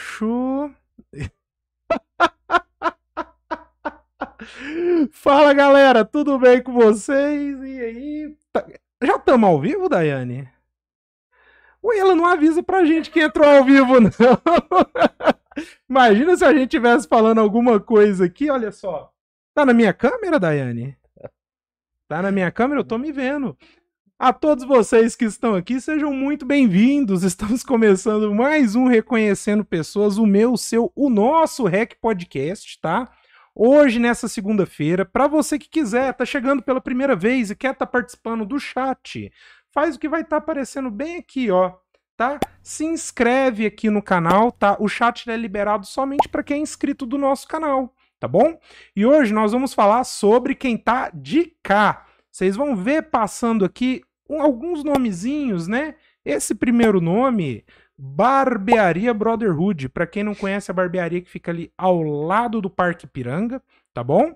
Acho. Fala galera, tudo bem com vocês? E aí? Tá- Já estamos ao vivo, Daiane? Ué, ela não avisa pra gente que entrou ao vivo, não. Imagina se a gente estivesse falando alguma coisa aqui, olha só. Tá na minha câmera, Daiane? Tá na minha câmera? Eu tô me vendo. A todos vocês que estão aqui, sejam muito bem-vindos. Estamos começando mais um Reconhecendo Pessoas, o meu, o seu, o nosso Rec Podcast, tá? Hoje, nessa segunda-feira, para você que quiser, tá chegando pela primeira vez e quer estar tá participando do chat, faz o que vai estar tá aparecendo bem aqui, ó, tá? Se inscreve aqui no canal, tá? O chat é liberado somente para quem é inscrito do nosso canal, tá bom? E hoje nós vamos falar sobre quem tá de cá. Vocês vão ver passando aqui alguns nomezinhos, né? Esse primeiro nome, Barbearia Brotherhood, para quem não conhece a barbearia que fica ali ao lado do Parque Piranga, tá bom?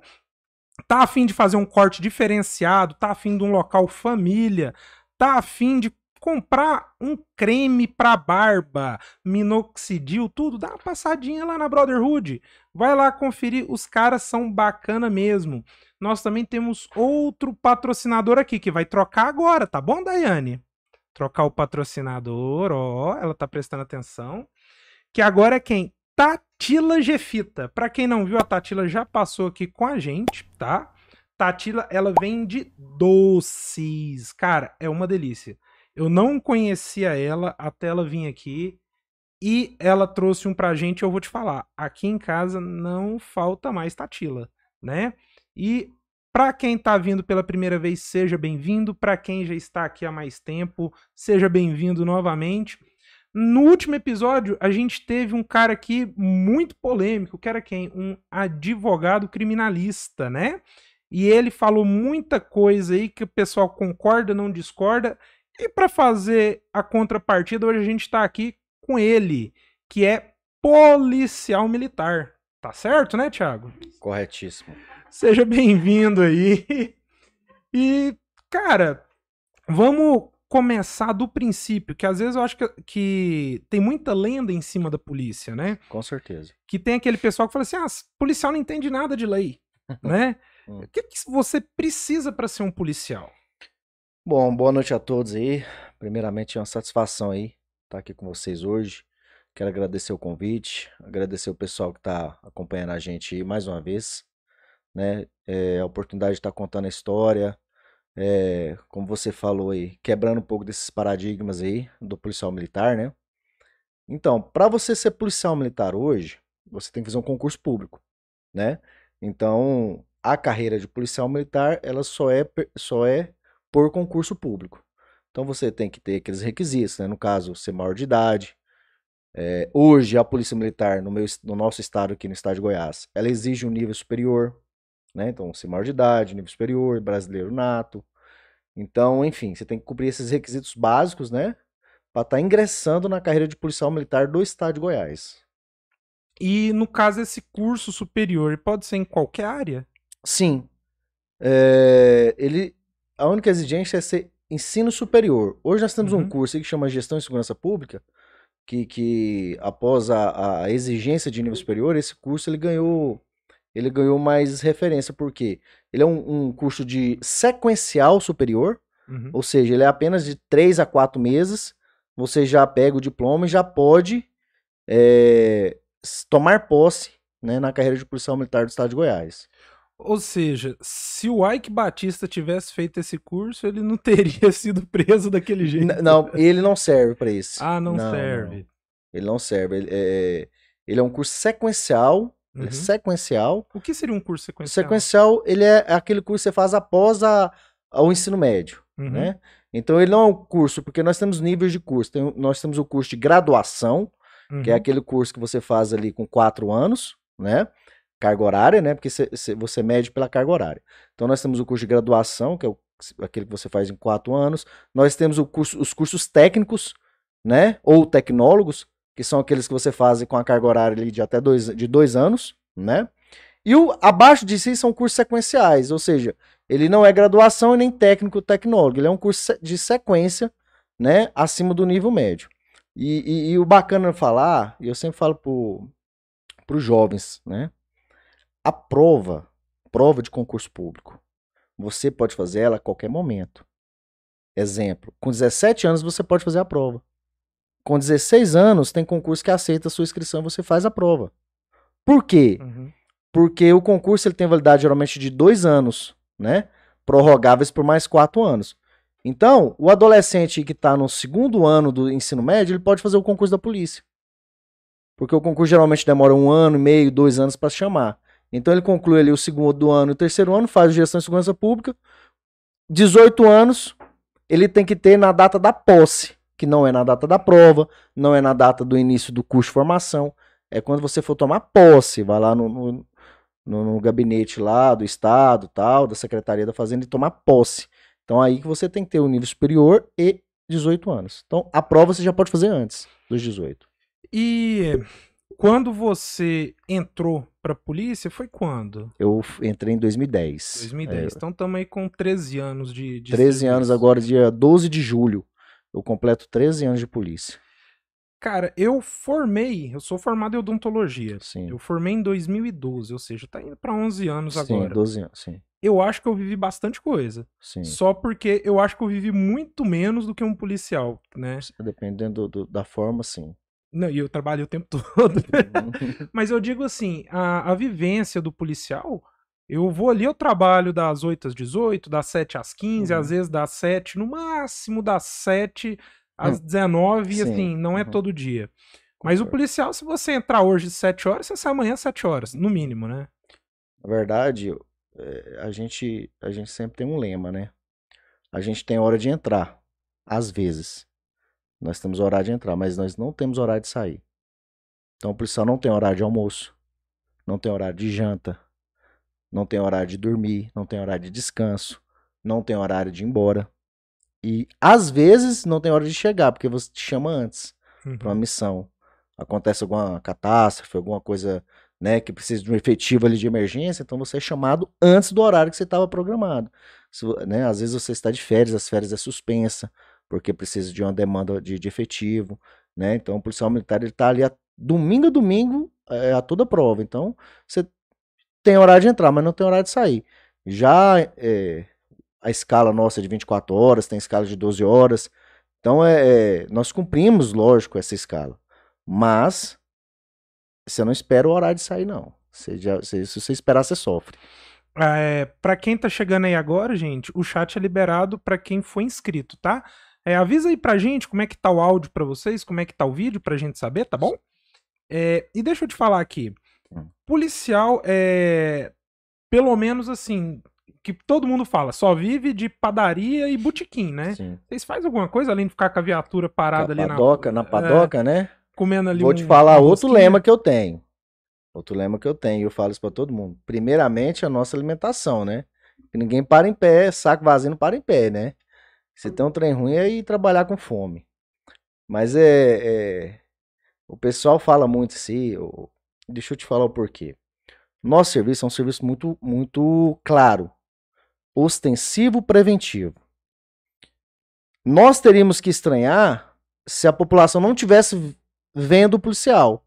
Tá afim de fazer um corte diferenciado, tá afim de um local família, tá afim de comprar um creme para barba, minoxidil, tudo, dá uma passadinha lá na Brotherhood. Vai lá conferir, os caras são bacana mesmo. Nós também temos outro patrocinador aqui que vai trocar agora, tá bom, Daiane? Trocar o patrocinador, ó, ela tá prestando atenção. Que agora é quem? Tatila Gefita. Para quem não viu, a Tatila já passou aqui com a gente, tá? Tatila, ela vende doces. Cara, é uma delícia. Eu não conhecia ela até ela vir aqui e ela trouxe um pra gente. Eu vou te falar, aqui em casa não falta mais Tatila, né? E para quem está vindo pela primeira vez, seja bem-vindo. Para quem já está aqui há mais tempo, seja bem-vindo novamente. No último episódio, a gente teve um cara aqui muito polêmico, que era quem? Um advogado criminalista, né? E ele falou muita coisa aí que o pessoal concorda, não discorda. E para fazer a contrapartida, hoje a gente está aqui com ele, que é policial militar. Tá certo, né, Thiago? Corretíssimo. Seja bem-vindo aí. E, cara, vamos começar do princípio, que às vezes eu acho que, que, tem muita lenda em cima da polícia, né? Com certeza. Que tem aquele pessoal que fala assim: ah, policial não entende nada de lei, né? Hum. O que, que você precisa para ser um policial? Bom, boa noite a todos aí. Primeiramente, é uma satisfação aí estar aqui com vocês hoje. Quero agradecer o convite, agradecer o pessoal que está acompanhando a gente aí mais uma vez né? É, a oportunidade de estar contando a história, é, como você falou aí, quebrando um pouco desses paradigmas aí do policial militar, né? Então, para você ser policial militar hoje, você tem que fazer um concurso público, né? Então, a carreira de policial militar, ela só é, só é por concurso público. Então, você tem que ter aqueles requisitos, né? No caso, ser maior de idade. É, hoje, a Polícia Militar, no, meu, no nosso estado aqui, no estado de Goiás, ela exige um nível superior, né? Então, ser maior de idade, nível superior, brasileiro nato. Então, enfim, você tem que cumprir esses requisitos básicos, né? Para estar tá ingressando na carreira de policial militar do estado de Goiás. E no caso, esse curso superior pode ser em qualquer área? Sim. É, ele, a única exigência é ser ensino superior. Hoje nós temos uhum. um curso que chama Gestão e Segurança Pública, que, que após a, a exigência de nível superior, esse curso ele ganhou ele ganhou mais referência, porque ele é um, um curso de sequencial superior, uhum. ou seja, ele é apenas de 3 a 4 meses, você já pega o diploma e já pode é, tomar posse né, na carreira de policial militar do estado de Goiás. Ou seja, se o Ike Batista tivesse feito esse curso, ele não teria sido preso daquele jeito. N não, ele não serve para isso. Ah, não, não serve. Não. Ele não serve. Ele é, ele é um curso sequencial é uhum. sequencial. O que seria um curso sequencial? Sequencial, ele é aquele curso que você faz após a, o ensino médio, uhum. né? Então ele não é um curso, porque nós temos níveis de curso. Tem, nós temos o curso de graduação, uhum. que é uhum. aquele curso que você faz ali com quatro anos, né? Carga horária, né? Porque cê, cê, você mede pela carga horária. Então nós temos o curso de graduação, que é o, aquele que você faz em quatro anos. Nós temos curso, os cursos técnicos, né? Ou tecnólogos, que são aqueles que você faz com a carga horária de até dois, de dois anos, né? E o abaixo de si são cursos sequenciais, ou seja, ele não é graduação e nem técnico tecnólogo, ele é um curso de sequência, né, acima do nível médio. E, e, e o bacana falar, e eu sempre falo para os jovens, né? A prova, prova de concurso público, você pode fazer ela a qualquer momento. Exemplo, com 17 anos você pode fazer a prova. Com 16 anos, tem concurso que aceita a sua inscrição e você faz a prova. Por quê? Uhum. Porque o concurso ele tem validade geralmente de dois anos, né? Prorrogáveis por mais quatro anos. Então, o adolescente que está no segundo ano do ensino médio, ele pode fazer o concurso da polícia. Porque o concurso geralmente demora um ano e meio, dois anos para chamar. Então ele conclui ali o segundo ano e o terceiro ano, faz gestão de segurança pública. 18 anos, ele tem que ter na data da posse, que não é na data da prova, não é na data do início do curso de formação. É quando você for tomar posse, vai lá no, no, no, gabinete lá do Estado, tal, da Secretaria da Fazenda e tomar posse. Então aí que você tem que ter o um nível superior e 18 anos. Então a prova você já pode fazer antes dos 18. E quando você entrou pra polícia, foi quando? Eu entrei em 2010. 2010. É. Então estamos aí com 13 anos de, de 13 serviço. anos agora, dia 12 de julho. Eu completo 13 anos de polícia. Cara, eu formei, eu sou formado em odontologia. Sim. Eu formei em 2012, ou seja, tá indo para 11 anos agora. Sim, 12 anos, sim. Eu acho que eu vivi bastante coisa. Sim. Só porque eu acho que eu vivi muito menos do que um policial, né? Dependendo do, do, da forma, sim. Não, e eu trabalho o tempo todo. Uhum. Mas eu digo assim, a, a vivência do policial, eu vou ali, eu trabalho das 8 às 18, das 7 às 15, uhum. às vezes das 7, no máximo das 7 às hum. 19, e assim, não é uhum. todo dia. Mas o policial, se você entrar hoje às 7 horas, você sai amanhã às 7 horas, no mínimo, né? Na verdade, é, a gente, a gente sempre tem um lema, né? A gente tem hora de entrar, às vezes. Nós temos horário de entrar, mas nós não temos horário de sair. Então o policial não tem horário de almoço, não tem horário de janta, não tem horário de dormir, não tem horário de descanso, não tem horário de ir embora. E às vezes não tem hora de chegar, porque você te chama antes uhum. para uma missão. Acontece alguma catástrofe, alguma coisa né, que precisa de um efetivo ali de emergência, então você é chamado antes do horário que você estava programado. Se, né, às vezes você está de férias, as férias é suspensa, porque precisa de uma demanda de, de efetivo, né? Então o policial militar ele tá ali a, domingo a domingo é, a toda prova. Então você tem horário de entrar, mas não tem horário de sair. Já é, a escala nossa é de 24 horas, tem escala de 12 horas. Então é, é, nós cumprimos, lógico, essa escala. Mas você não espera o horário de sair, não. Você já, se você esperar, você sofre. É, para quem tá chegando aí agora, gente, o chat é liberado para quem foi inscrito, tá? É, avisa aí pra gente como é que tá o áudio para vocês, como é que tá o vídeo pra gente saber, tá bom? É, e deixa eu te falar aqui. Hum. Policial é. Pelo menos assim. Que todo mundo fala, só vive de padaria e botequim, né? Sim. Vocês fazem alguma coisa além de ficar com a viatura parada ali na. Padoca, na padoca, é, né? Comendo ali Vou um, te falar outro lema que eu tenho. Outro lema que eu tenho, eu falo isso pra todo mundo. Primeiramente, a nossa alimentação, né? Que ninguém para em pé, saco vazio não para em pé, né? Se tem um trem ruim é ir trabalhar com fome. Mas é, é o pessoal fala muito assim, eu, deixa eu te falar o porquê. Nosso serviço é um serviço muito, muito claro, ostensivo, preventivo. Nós teríamos que estranhar se a população não tivesse vendo o policial,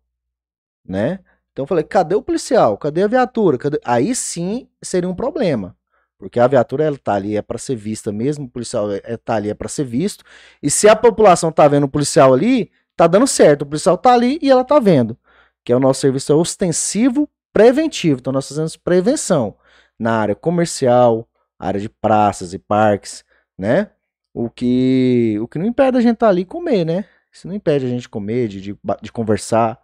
né? Então eu falei, cadê o policial? Cadê a viatura? Cadê? Aí sim seria um problema. Porque a viatura ela tá ali é para ser vista mesmo, o policial é, é, tá ali é para ser visto. E se a população tá vendo o policial ali, tá dando certo. O policial tá ali e ela tá vendo. Que é o nosso serviço ostensivo preventivo. Então nós fazemos prevenção na área comercial, área de praças e parques, né? O que o que não impede a gente estar tá ali comer, né? Isso não impede a gente comer, de, de, de conversar,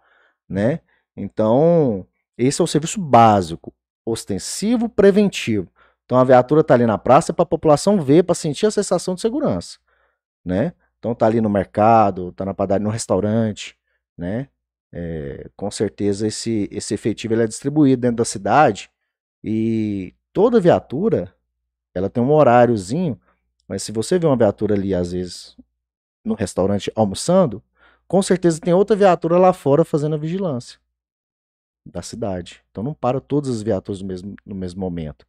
né? Então, esse é o serviço básico, ostensivo preventivo. Então a viatura está ali na praça para a população ver, para sentir a sensação de segurança, né? Então está ali no mercado, está na padaria, no restaurante, né? É, com certeza esse, esse efetivo ele é distribuído dentro da cidade e toda viatura ela tem um horáriozinho, mas se você vê uma viatura ali às vezes no restaurante almoçando, com certeza tem outra viatura lá fora fazendo a vigilância da cidade. Então não para todas as viaturas no mesmo, no mesmo momento.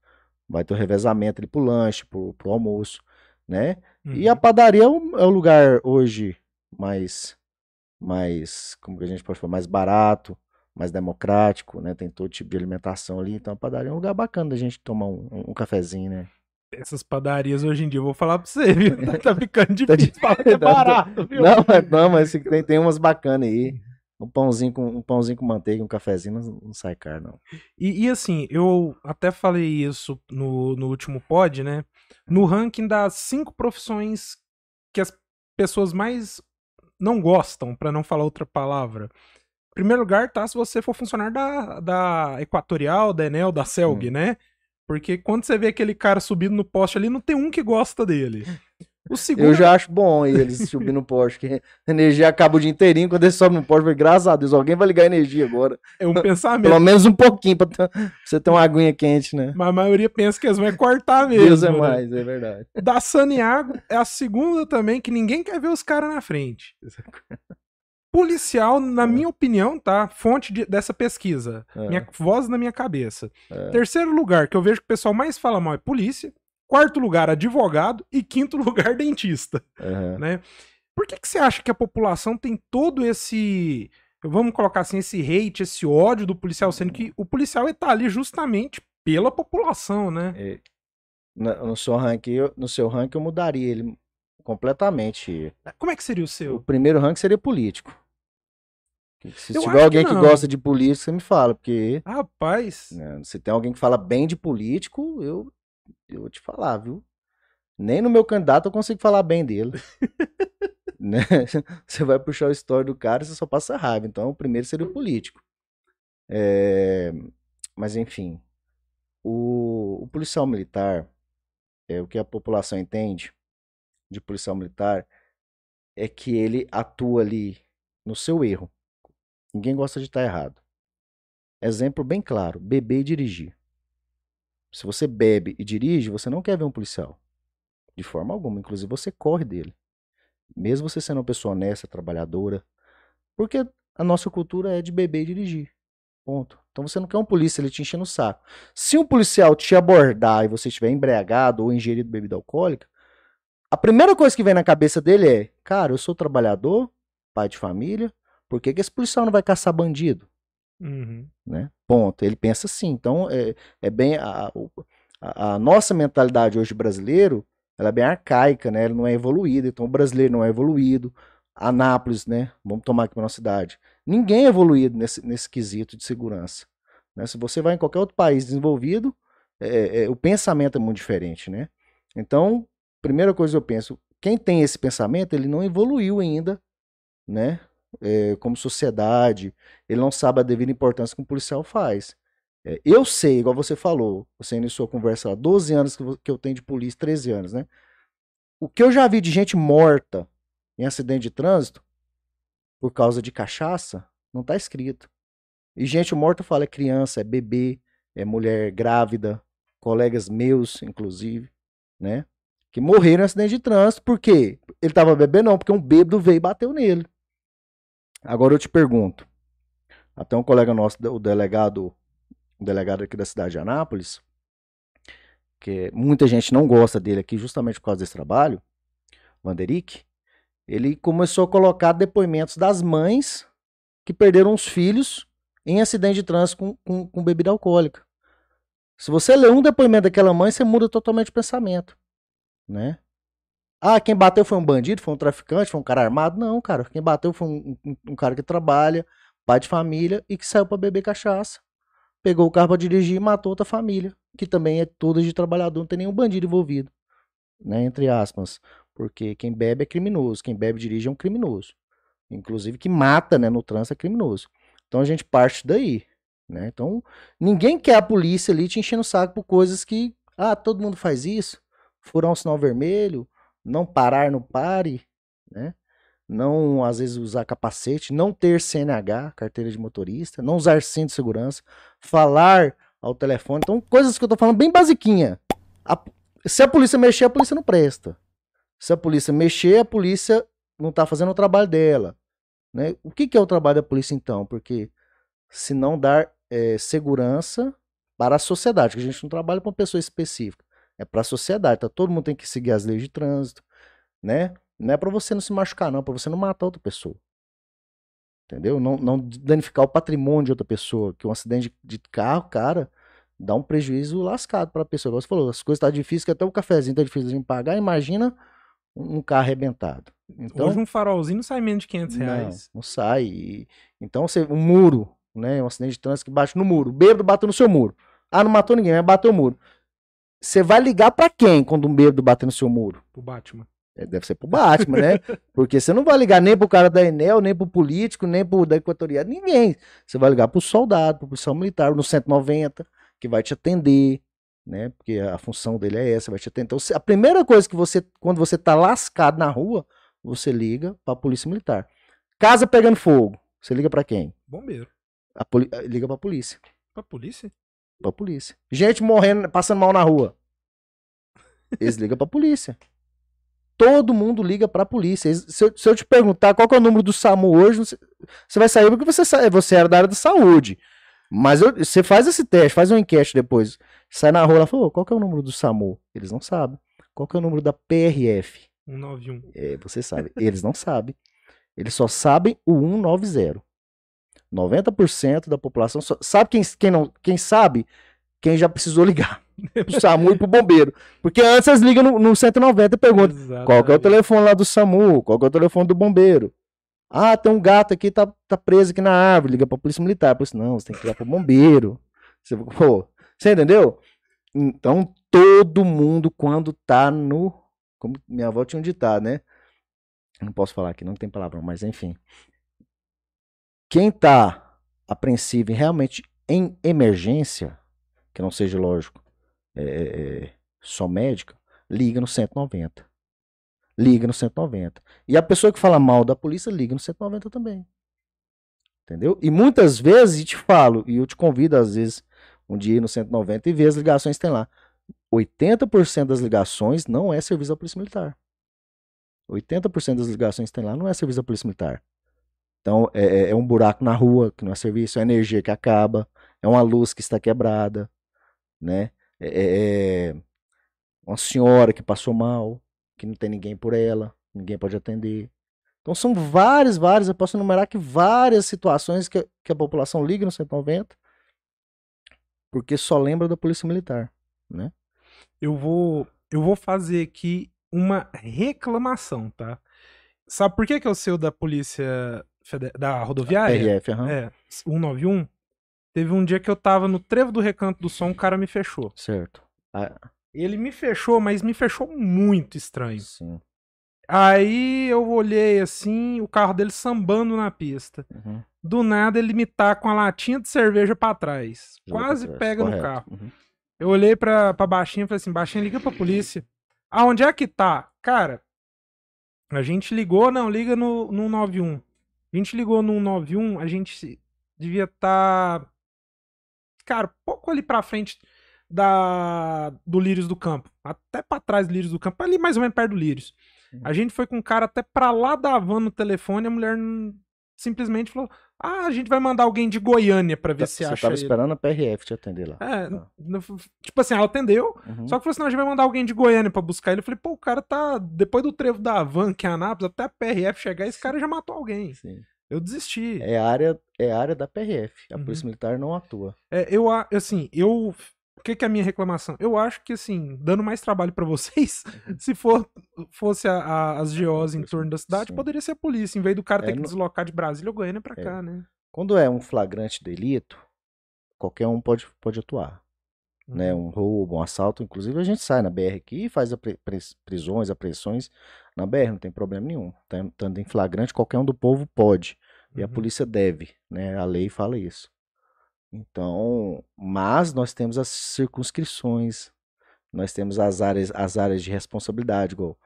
Vai ter o revezamento ali pro lanche, pro, pro almoço, né? Uhum. E a uhum. padaria é o, é o, lugar hoje mais mais, como que a gente pode falar, mais barato, mais democrático, né? Tem todo tipo de alimentação ali. Então a padaria é um lugar bacana da gente tomar um, um cafezinho, né? Essas padarias hoje em dia, eu vou falar pra você, viu? Tá ficando Tá difícil falar que é tá- barato, viu? Não, mas, não, mas tem, tem umas bacanas aí. Um pãozinho com um pãozinho com manteiga, um cafezinho, não, não sai caro, não. E, e assim, eu até falei isso no, no último pod, né? No ranking das cinco profissões que as pessoas mais não gostam, pra não falar outra palavra. Em primeiro lugar, tá se você for funcionário da, da Equatorial, da Enel, da Celg, Hum. né? Porque quando você vê aquele cara subindo no poste ali, não tem um que gosta dele. O segundo. Eu já acho bom eles subir no poste, que a energia acaba o dia inteirinho, quando eles sobem no poste, falei, graças a Deus, alguém vai ligar a energia agora. É um pensamento. Pelo menos um pouquinho, pra, ter- pra você ter uma aguinha quente, né? Mas a maioria pensa que eles vão é cortar mesmo. Deus é né? mais, é verdade. Da Saniago é a segunda também que ninguém quer ver os caras na frente. Policial, na minha opinião, tá? Fonte de- dessa pesquisa. É. Minha voz na minha cabeça. É. Terceiro lugar, que eu vejo que o pessoal mais fala mal é polícia. Quarto lugar, advogado. E quinto lugar, dentista. Aham. Né? Por que, que você acha que a população tem todo esse. Vamos colocar assim, esse hate, esse ódio do policial, sendo que o policial está ali justamente pela população, né? É, no, seu ranking, eu- no seu ranking eu mudaria ele completamente. Como é que seria o O seu? primeiro ranking seria político. Se Eu tiver alguém que que, gosta de política, você me fala, porque Rapaz. né, se tem alguém que fala bem de político, eu, eu vou te falar, viu? Nem no meu candidato eu consigo falar bem dele. né? Você vai puxar a história do cara e você só passa raiva. Então, o primeiro seria o político. É, Mas, enfim, o, o policial militar, é o que a população entende de policial militar, é que ele atua ali no seu erro. Ninguém gosta de estar errado. Exemplo bem claro: beber e dirigir. Se você bebe e dirige, você não quer ver um policial. De forma alguma. Inclusive, você corre dele. Mesmo você sendo uma pessoa honesta, trabalhadora. Porque a nossa cultura é de beber e dirigir. Ponto. Então você não quer um polícia ele te enchendo o saco. Se um policial te abordar e você estiver embriagado ou ingerido bebida alcoólica, a primeira coisa que vem na cabeça dele é: cara, eu sou trabalhador, pai de família, por que, que esse policial não vai caçar bandido? Uhum. né? Ponto. Ele pensa assim. Então, é, é bem. A, a, a nossa mentalidade hoje brasileiro, ela é bem arcaica, né? Ela não é evoluída. Então, o brasileiro não é evoluído. Anápolis, né? Vamos tomar aqui para nossa cidade. Ninguém é evoluído nesse, nesse quesito de segurança. Né? Se você vai em qualquer outro país desenvolvido, é, é, o pensamento é muito diferente, né? Então, primeira coisa que eu penso, quem tem esse pensamento, ele não evoluiu ainda, né? É, como sociedade, ele não sabe a devida importância que um policial faz. É, eu sei, igual você falou, você iniciou a conversa há 12 anos que eu tenho de polícia, 13 anos, né? O que eu já vi de gente morta em acidente de trânsito por causa de cachaça, não tá escrito. E gente morta, eu falo, é criança, é bebê, é mulher grávida, colegas meus, inclusive, né? Que morreram em acidente de trânsito, por quê? Ele tava bebendo, não, porque um bêbado veio e bateu nele. Agora eu te pergunto, até um colega nosso, o delegado, o delegado aqui da cidade de Anápolis, que muita gente não gosta dele aqui justamente por causa desse trabalho, Vanderick, ele começou a colocar depoimentos das mães que perderam os filhos em acidente de trânsito com, com, com bebida alcoólica. Se você lê um depoimento daquela mãe, você muda totalmente o pensamento, né? Ah, quem bateu foi um bandido, foi um traficante, foi um cara armado? Não, cara. Quem bateu foi um, um- um cara que trabalha, pai de família e que saiu pra beber cachaça. Pegou o carro pra dirigir e matou outra família, que também é toda de trabalhador, não tem nenhum bandido envolvido, né? Entre aspas. Porque quem bebe é criminoso, quem bebe e dirige é um criminoso. Inclusive que mata, né, no trânsito é criminoso. Então a gente parte daí, né? Então ninguém quer a polícia ali te enchendo o saco por coisas que, ah, todo mundo faz isso, furar um sinal vermelho, não parar no pare, né? Não, às vezes, usar capacete, não ter CNH, carteira de motorista, não usar cinto de segurança, falar ao telefone. Então, coisas que eu tô falando bem basiquinha. A- se a polícia mexer, a polícia não presta. Se a polícia mexer, a polícia não tá fazendo o trabalho dela. Né? O que, que é o trabalho da polícia, então? Porque se não dar eh, segurança para a sociedade, que a gente não trabalha para uma pessoa específica é para a sociedade, tá? Todo mundo tem que seguir as leis de trânsito, né? Não é para você não se machucar, não, é para você não matar outra pessoa. Entendeu? Não, não danificar o patrimônio de outra pessoa. Que um acidente de, de carro, cara, dá um prejuízo lascado para a pessoa. Você falou, as coisas estão tá difíceis, que até o cafezinho tá difícil de pagar. Imagina um carro arrebentado. Então, Hoje um farolzinho não sai menos de 500 reais. Não, não sai. Então, você, um muro, né? Um acidente de trânsito que bate no muro. O bêbado bateu no seu muro. Ah, não matou ninguém, mas bateu o muro. Você vai ligar para quem quando um bêbado bater no seu muro? Pro Batman. É, deve ser pro Batman, né? Porque você não vai ligar nem pro cara da Enel, nem pro político, nem pro da Equatorial, ninguém. Você vai ligar pro soldado, pro policial militar, no 190, que vai te atender, né? Porque a função dele é essa, vai te atender. Então, a primeira coisa que você, quando você tá lascado na rua, você liga pra polícia militar. Casa pegando fogo, você liga para quem? Bombeiro. A poli... Liga pra polícia. Pra polícia? Pra polícia. Gente morrendo, passando mal na rua. Eles ligam pra polícia. Todo mundo liga pra polícia. Se eu, se eu te perguntar qual é o número do SAMU hoje, você, você vai saber porque você, você era da área da saúde. Mas eu, você faz esse teste, faz uma enquete depois. Sai na rua e fala, qual é o número do SAMU? Eles não sabem. Qual é o número da PRF? 191. É, você sabe. Eles não sabem. Eles só sabem o 190. 90% da população só, sabe quem, quem, não, quem sabe? Quem já precisou ligar. pro SAMU e pro bombeiro. Porque antes eles ligam no, no 190 e perguntam Exatamente. qual que é o telefone lá do SAMU, qual que é o telefone do bombeiro. Ah, tem um gato aqui, tá, tá preso aqui na árvore, liga pra polícia militar. Polícia, não, você tem que ligar pro bombeiro. Você, pô, você entendeu? Então, todo mundo, quando tá no. Como minha avó tinha um ditado, né? Não posso falar aqui, não tem palavra, mas enfim. Quem tá apreensivo realmente em emergência, que não seja lógico, é, é, só médica, liga no 190 liga no 190. E a pessoa que fala mal da polícia liga no 190 também. Entendeu? E muitas vezes, e te falo, e eu te convido às vezes um dia no 190 e ver as ligações que tem lá. 80% das ligações não é serviço da Polícia Militar. 80% das ligações que tem lá não é serviço da Polícia Militar. Então, é, é, é um buraco na rua que não é serviço, é energia que acaba, é uma luz que está quebrada, né? É, é, é uma senhora que passou mal, que não tem ninguém por ela, ninguém pode atender. Então são várias, várias, eu posso enumerar aqui várias situações que, que a população liga no 190 porque só lembra da polícia militar, né? Eu vou, eu vou fazer aqui uma reclamação, tá? Sabe por que que eu sei da polícia da rodoviária? RF, uhum. É, 191. Teve um dia que eu tava no trevo do recanto do som, um cara me fechou. Certo. Ah, ele me fechou, mas me fechou muito estranho. Sim. Aí eu olhei assim, o carro dele sambando na pista. Uhum. Do nada ele me tá com a latinha de cerveja para trás. Quase pra trás. pega Correto. no carro. Uhum. Eu olhei pra, pra baixinha e falei assim: baixinha, liga pra polícia. Aonde é que tá? Cara, a gente ligou, não, liga no, no 91. A gente ligou no 91, a gente devia estar. Tá, cara, pouco ali pra frente da do Lírios do Campo. Até para trás do Lírios do Campo, ali mais ou menos perto do Lírios. A gente foi com um cara até pra lá da van no telefone, a mulher simplesmente falou: Ah, a gente vai mandar alguém de Goiânia pra ver tá, se você acha. Você tava ele. esperando a PRF te atender lá. É, ah. tipo assim, ela atendeu, uhum. só que falou assim: não, a gente vai mandar alguém de Goiânia pra buscar ele. Eu falei: pô, o cara tá. Depois do trevo da van, que é Anápolis, até a PRF chegar, esse cara já matou alguém. Sim. Eu desisti. É área, é área da PRF. A uhum. Polícia Militar não atua. É, eu, assim, eu que, que é a minha reclamação? Eu acho que, assim, dando mais trabalho para vocês, uhum. se for fosse a, a, as GOs em torno da cidade, Sim. poderia ser a polícia, em vez do cara é, ter que no... deslocar de Brasília ou Goiânia pra é. cá, né? Quando é um flagrante delito, qualquer um pode, pode atuar. Uhum. Né, um roubo, um assalto, inclusive a gente sai na BR aqui e faz prisões, apreensões na BR, não tem problema nenhum. Estando em flagrante, qualquer um do povo pode. E a uhum. polícia deve, né? A lei fala isso. Então, mas nós temos as circunscrições, nós temos as áreas, as áreas de responsabilidade, igual.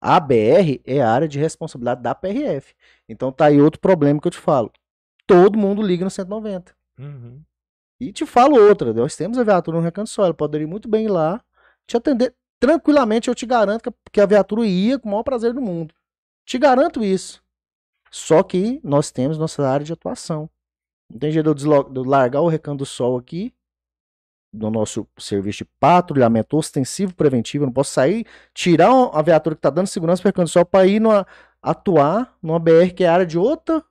A BR é a área de responsabilidade da PRF. Então tá aí outro problema que eu te falo. Todo mundo liga no 190. Uhum. E te falo outra, nós temos a viatura no Recanto Só, ela poderia muito bem ir lá te atender tranquilamente, eu te garanto que a viatura ia com o maior prazer do mundo. Te garanto isso. Só que nós temos nossa área de atuação. Não tem jeito de eu, de largar o recanto do sol aqui, no nosso serviço de patrulhamento ostensivo preventivo. Eu não posso sair, tirar a viatura que está dando segurança para o recanto do sol para ir numa, atuar numa BR que é área de outra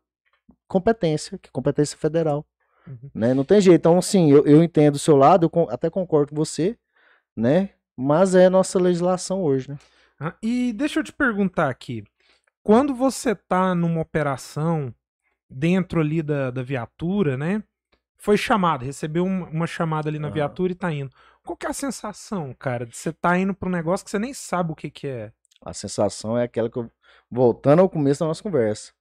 competência, que é competência federal. Uhum. Né? Não tem jeito. Então, assim, eu, eu entendo o seu lado, eu até concordo com você, né? Mas é nossa legislação hoje, né? Ah, e deixa eu te perguntar aqui. Quando você tá numa operação dentro ali da, da viatura, né? Foi chamado, recebeu uma, uma chamada ali na viatura e tá indo. Qual que é a sensação, cara, de você tá indo pra um negócio que você nem sabe o que que é? A sensação é aquela que eu... Voltando ao começo da nossa conversa.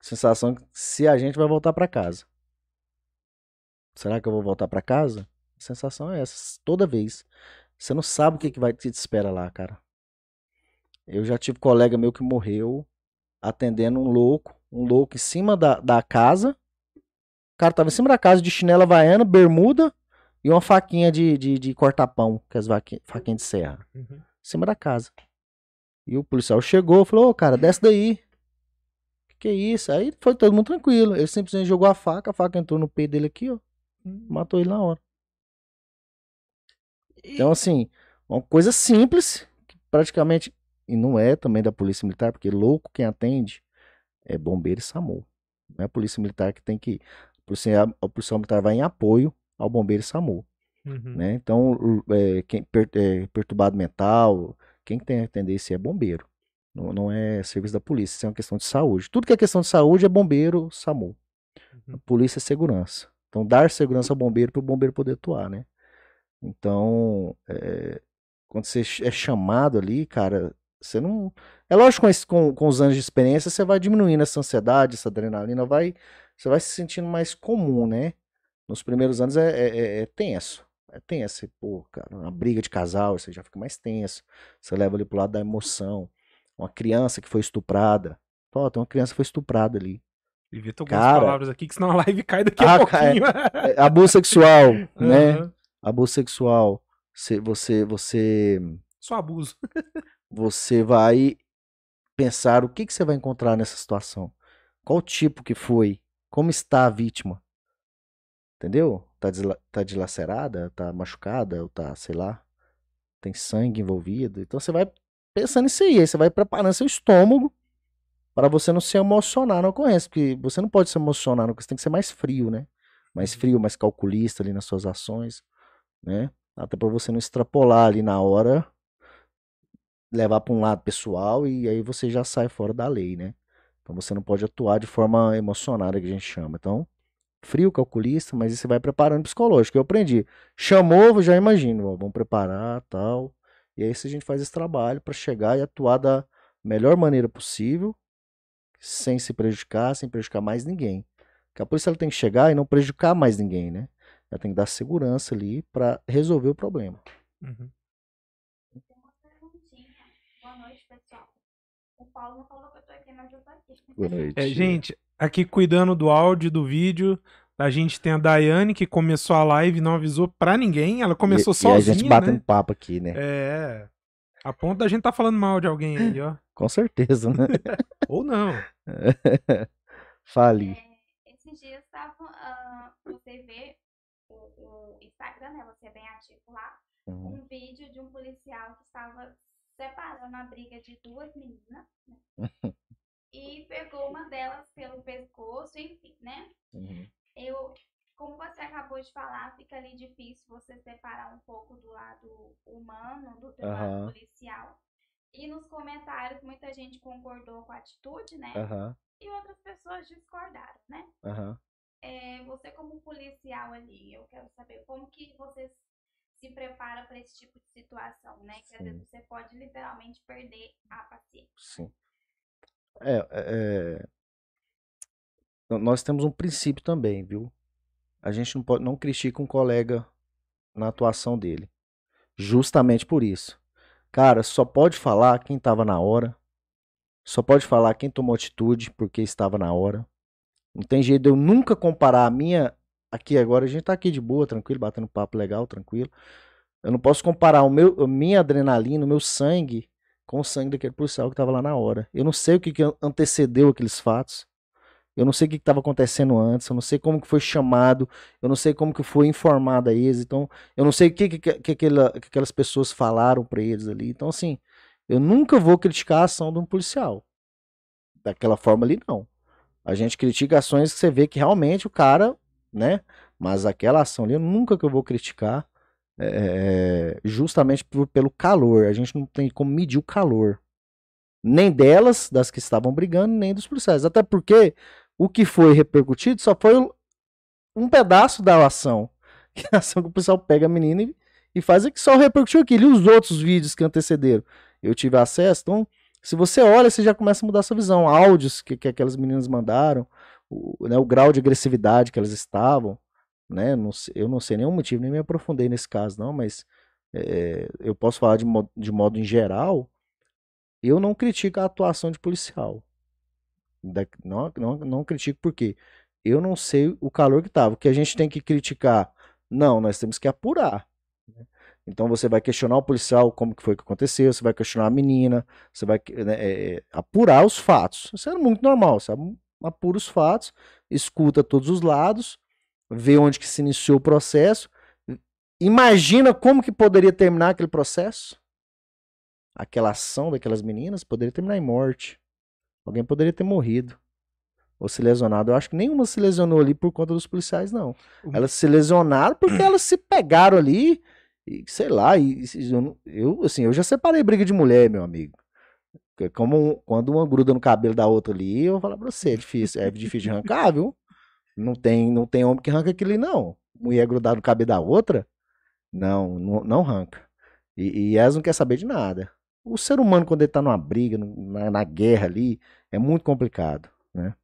Sensação que se a gente vai voltar para casa. Será que eu vou voltar para casa? A sensação é essa, toda vez. Você não sabe o que, que vai te espera lá, cara. Eu já tive colega meu que morreu atendendo um louco, um louco em cima da, da casa. O cara tava em cima da casa de chinela havaiana, bermuda e uma faquinha de, de, de cortar pão, que é as faquinhas de serra. Uhum. Em cima da casa. E o policial chegou, falou, ô cara, desce daí. Que que é isso? Aí foi todo mundo tranquilo. Ele simplesmente jogou a faca, a faca entrou no peito dele aqui, ó. Hum. Matou ele na hora. Então, assim, uma coisa simples, que praticamente, e não é também da Polícia Militar, porque louco quem atende é bombeiro e SAMU. Não é a Polícia Militar que tem que. A Polícia, a Polícia Militar vai em apoio ao bombeiro e SAMU. Uhum. Né? Então, é, quem, per, é, perturbado mental, quem tem atender isso é bombeiro. Não, não é serviço da polícia, isso é uma questão de saúde. Tudo que é questão de saúde é bombeiro, SAMU. Uhum. A polícia é segurança. Então, dar segurança ao bombeiro para o bombeiro poder atuar, né? Então, é, quando você é chamado ali, cara, você não. É lógico com, com, os anos de experiência, você vai diminuindo essa ansiedade, essa adrenalina, vai, você vai se sentindo mais comum, né? Nos primeiros anos é, é, é, é tenso. É tenso. Pô, cara, uma briga de casal, você já fica mais tenso. Você leva ali pro lado da emoção. Uma criança que foi estuprada. Pô, tem uma criança que foi estuprada ali. Evita algumas cara, palavras aqui, que senão a live cai daqui a ah, pouquinho. É, é, abuso sexual, né? Uhum abuso sexual, você, você, você só abuso. você vai pensar o que, que você vai encontrar nessa situação. Qual tipo que foi? Como está a vítima? Entendeu? Tá, desla tá dilacerada? Tá machucada? Ou tá, sei lá, tem sangue envolvido? Então você vai pensando nisso aí. Aí você vai preparando seu estômago para você não se emocionar na ocorrência. Porque você não pode se emocionar, você tem que ser mais frio, né? Mais uhum. frio, mais calculista ali nas suas ações né? Até para você não extrapolar ali na hora, levar para um lado pessoal e aí você já sai fora da lei, né? Então você não pode atuar de forma emocionada que a gente chama. Então, frio calculista, mas você vai preparando psicológico. Eu aprendi. Chamou, já imagino, vamos preparar, tal. E aí a gente faz esse trabalho para chegar e atuar da melhor maneira possível, sem se prejudicar, sem prejudicar mais ninguém. Porque a polícia ela tem que chegar e não prejudicar mais ninguém, né? Ela tem que dar segurança ali para resolver o problema. Uhum. Boa noite, pessoal. O Paulo não falou que eu tô aqui, mas eu tô aqui. É, gente, aqui cuidando do áudio do vídeo, a gente tem a Daiane que começou a live e não avisou pra ninguém. Ela começou e, sozinha. E a gente batendo né? papo aqui, né? É. A ponto da gente tá falando mal de alguém aí, ó. Com certeza, né? Ou não. Fale. É, esses dias tava, uh, você vê o, Instagram, né? Você é bem ativo lá. Uhum. Um vídeo de um policial que estava separando a briga de duas meninas, né? e pegou uma delas pelo pescoço, enfim, né? Uhum. Eu, como você acabou de falar, fica ali difícil você separar um pouco do lado humano, do uhum. lado policial. E nos comentários muita gente concordou com a atitude, né? Uhum. E outras pessoas discordaram, né? Uhum é, você como policial ali, eu quero saber como que você se prepara para esse tipo de situação, né? Que às vezes você pode literalmente perder a paciência. Sim. É, é, é, nós temos um princípio também, viu? A gente não pode não critica um colega na atuação dele. Justamente por isso. Cara, só pode falar quem estava na hora. Só pode falar quem tomou atitude porque estava na hora. Não tem jeito de eu nunca comparar a minha. Aqui agora, a gente tá aqui de boa, tranquilo, batendo papo legal, tranquilo. Eu não posso comparar o meu, a minha adrenalina, o meu sangue, com o sangue daquele policial que estava lá na hora. Eu não sei o que, que antecedeu aqueles fatos. Eu não sei o que estava acontecendo antes, eu não sei como que foi chamado, eu não sei como que foi informado a eles, então eu não sei o que, que, que, aquela, que aquelas pessoas falaram para eles ali. Então, assim, eu nunca vou criticar a ação de um policial. Daquela forma ali, não. A gente critica ações que você vê que realmente o cara, né? Mas aquela ação ali, nunca que eu vou criticar, é, justamente por, pelo calor. A gente não tem como medir o calor. Nem delas, das que estavam brigando, nem dos policiais. Até porque o que foi repercutido só foi um pedaço da ação. Que é a ação que o pessoal pega a menina e, e faz é que só repercutiu aquilo. E os outros vídeos que antecederam. Eu tive acesso, então se você olha, você já começa a mudar sua visão. Áudios que, que aquelas meninas mandaram, o, né, o grau de agressividade que elas estavam, né? Não, eu não sei nenhum motivo, nem me aprofundei nesse caso, não, mas é, eu posso falar de modo, de modo em geral. Eu não critico a atuação de policial. Da, não, não, não critico porque eu não sei o calor que estava. O que a gente tem que criticar? Não, nós temos que apurar. Né? Então você vai questionar o policial como que foi que aconteceu, você vai questionar a menina, você vai né, é, apurar os fatos. Isso é muito normal, sabe? Apura os fatos, escuta todos os lados, vê onde que se iniciou o processo, imagina como que poderia terminar aquele processo. Aquela ação daquelas meninas poderia terminar em morte. Alguém poderia ter morrido ou se lesionado. Eu acho que nenhuma se lesionou ali por conta dos policiais, não. Elas se lesionaram porque elas se pegaram ali e sei lá, e, eu, assim, eu já separei briga de mulher, meu amigo. Como quando uma gruda no cabelo da outra ali, eu vou falar pra você, é difícil, é difícil de arrancar, viu? Não tem, não tem homem que arranca aquilo ali, não. Mulher grudar no cabelo da outra, não, não, não arranca. E, e elas não quer saber de nada. O ser humano, quando ele tá numa briga, na, na guerra ali, é muito complicado, né?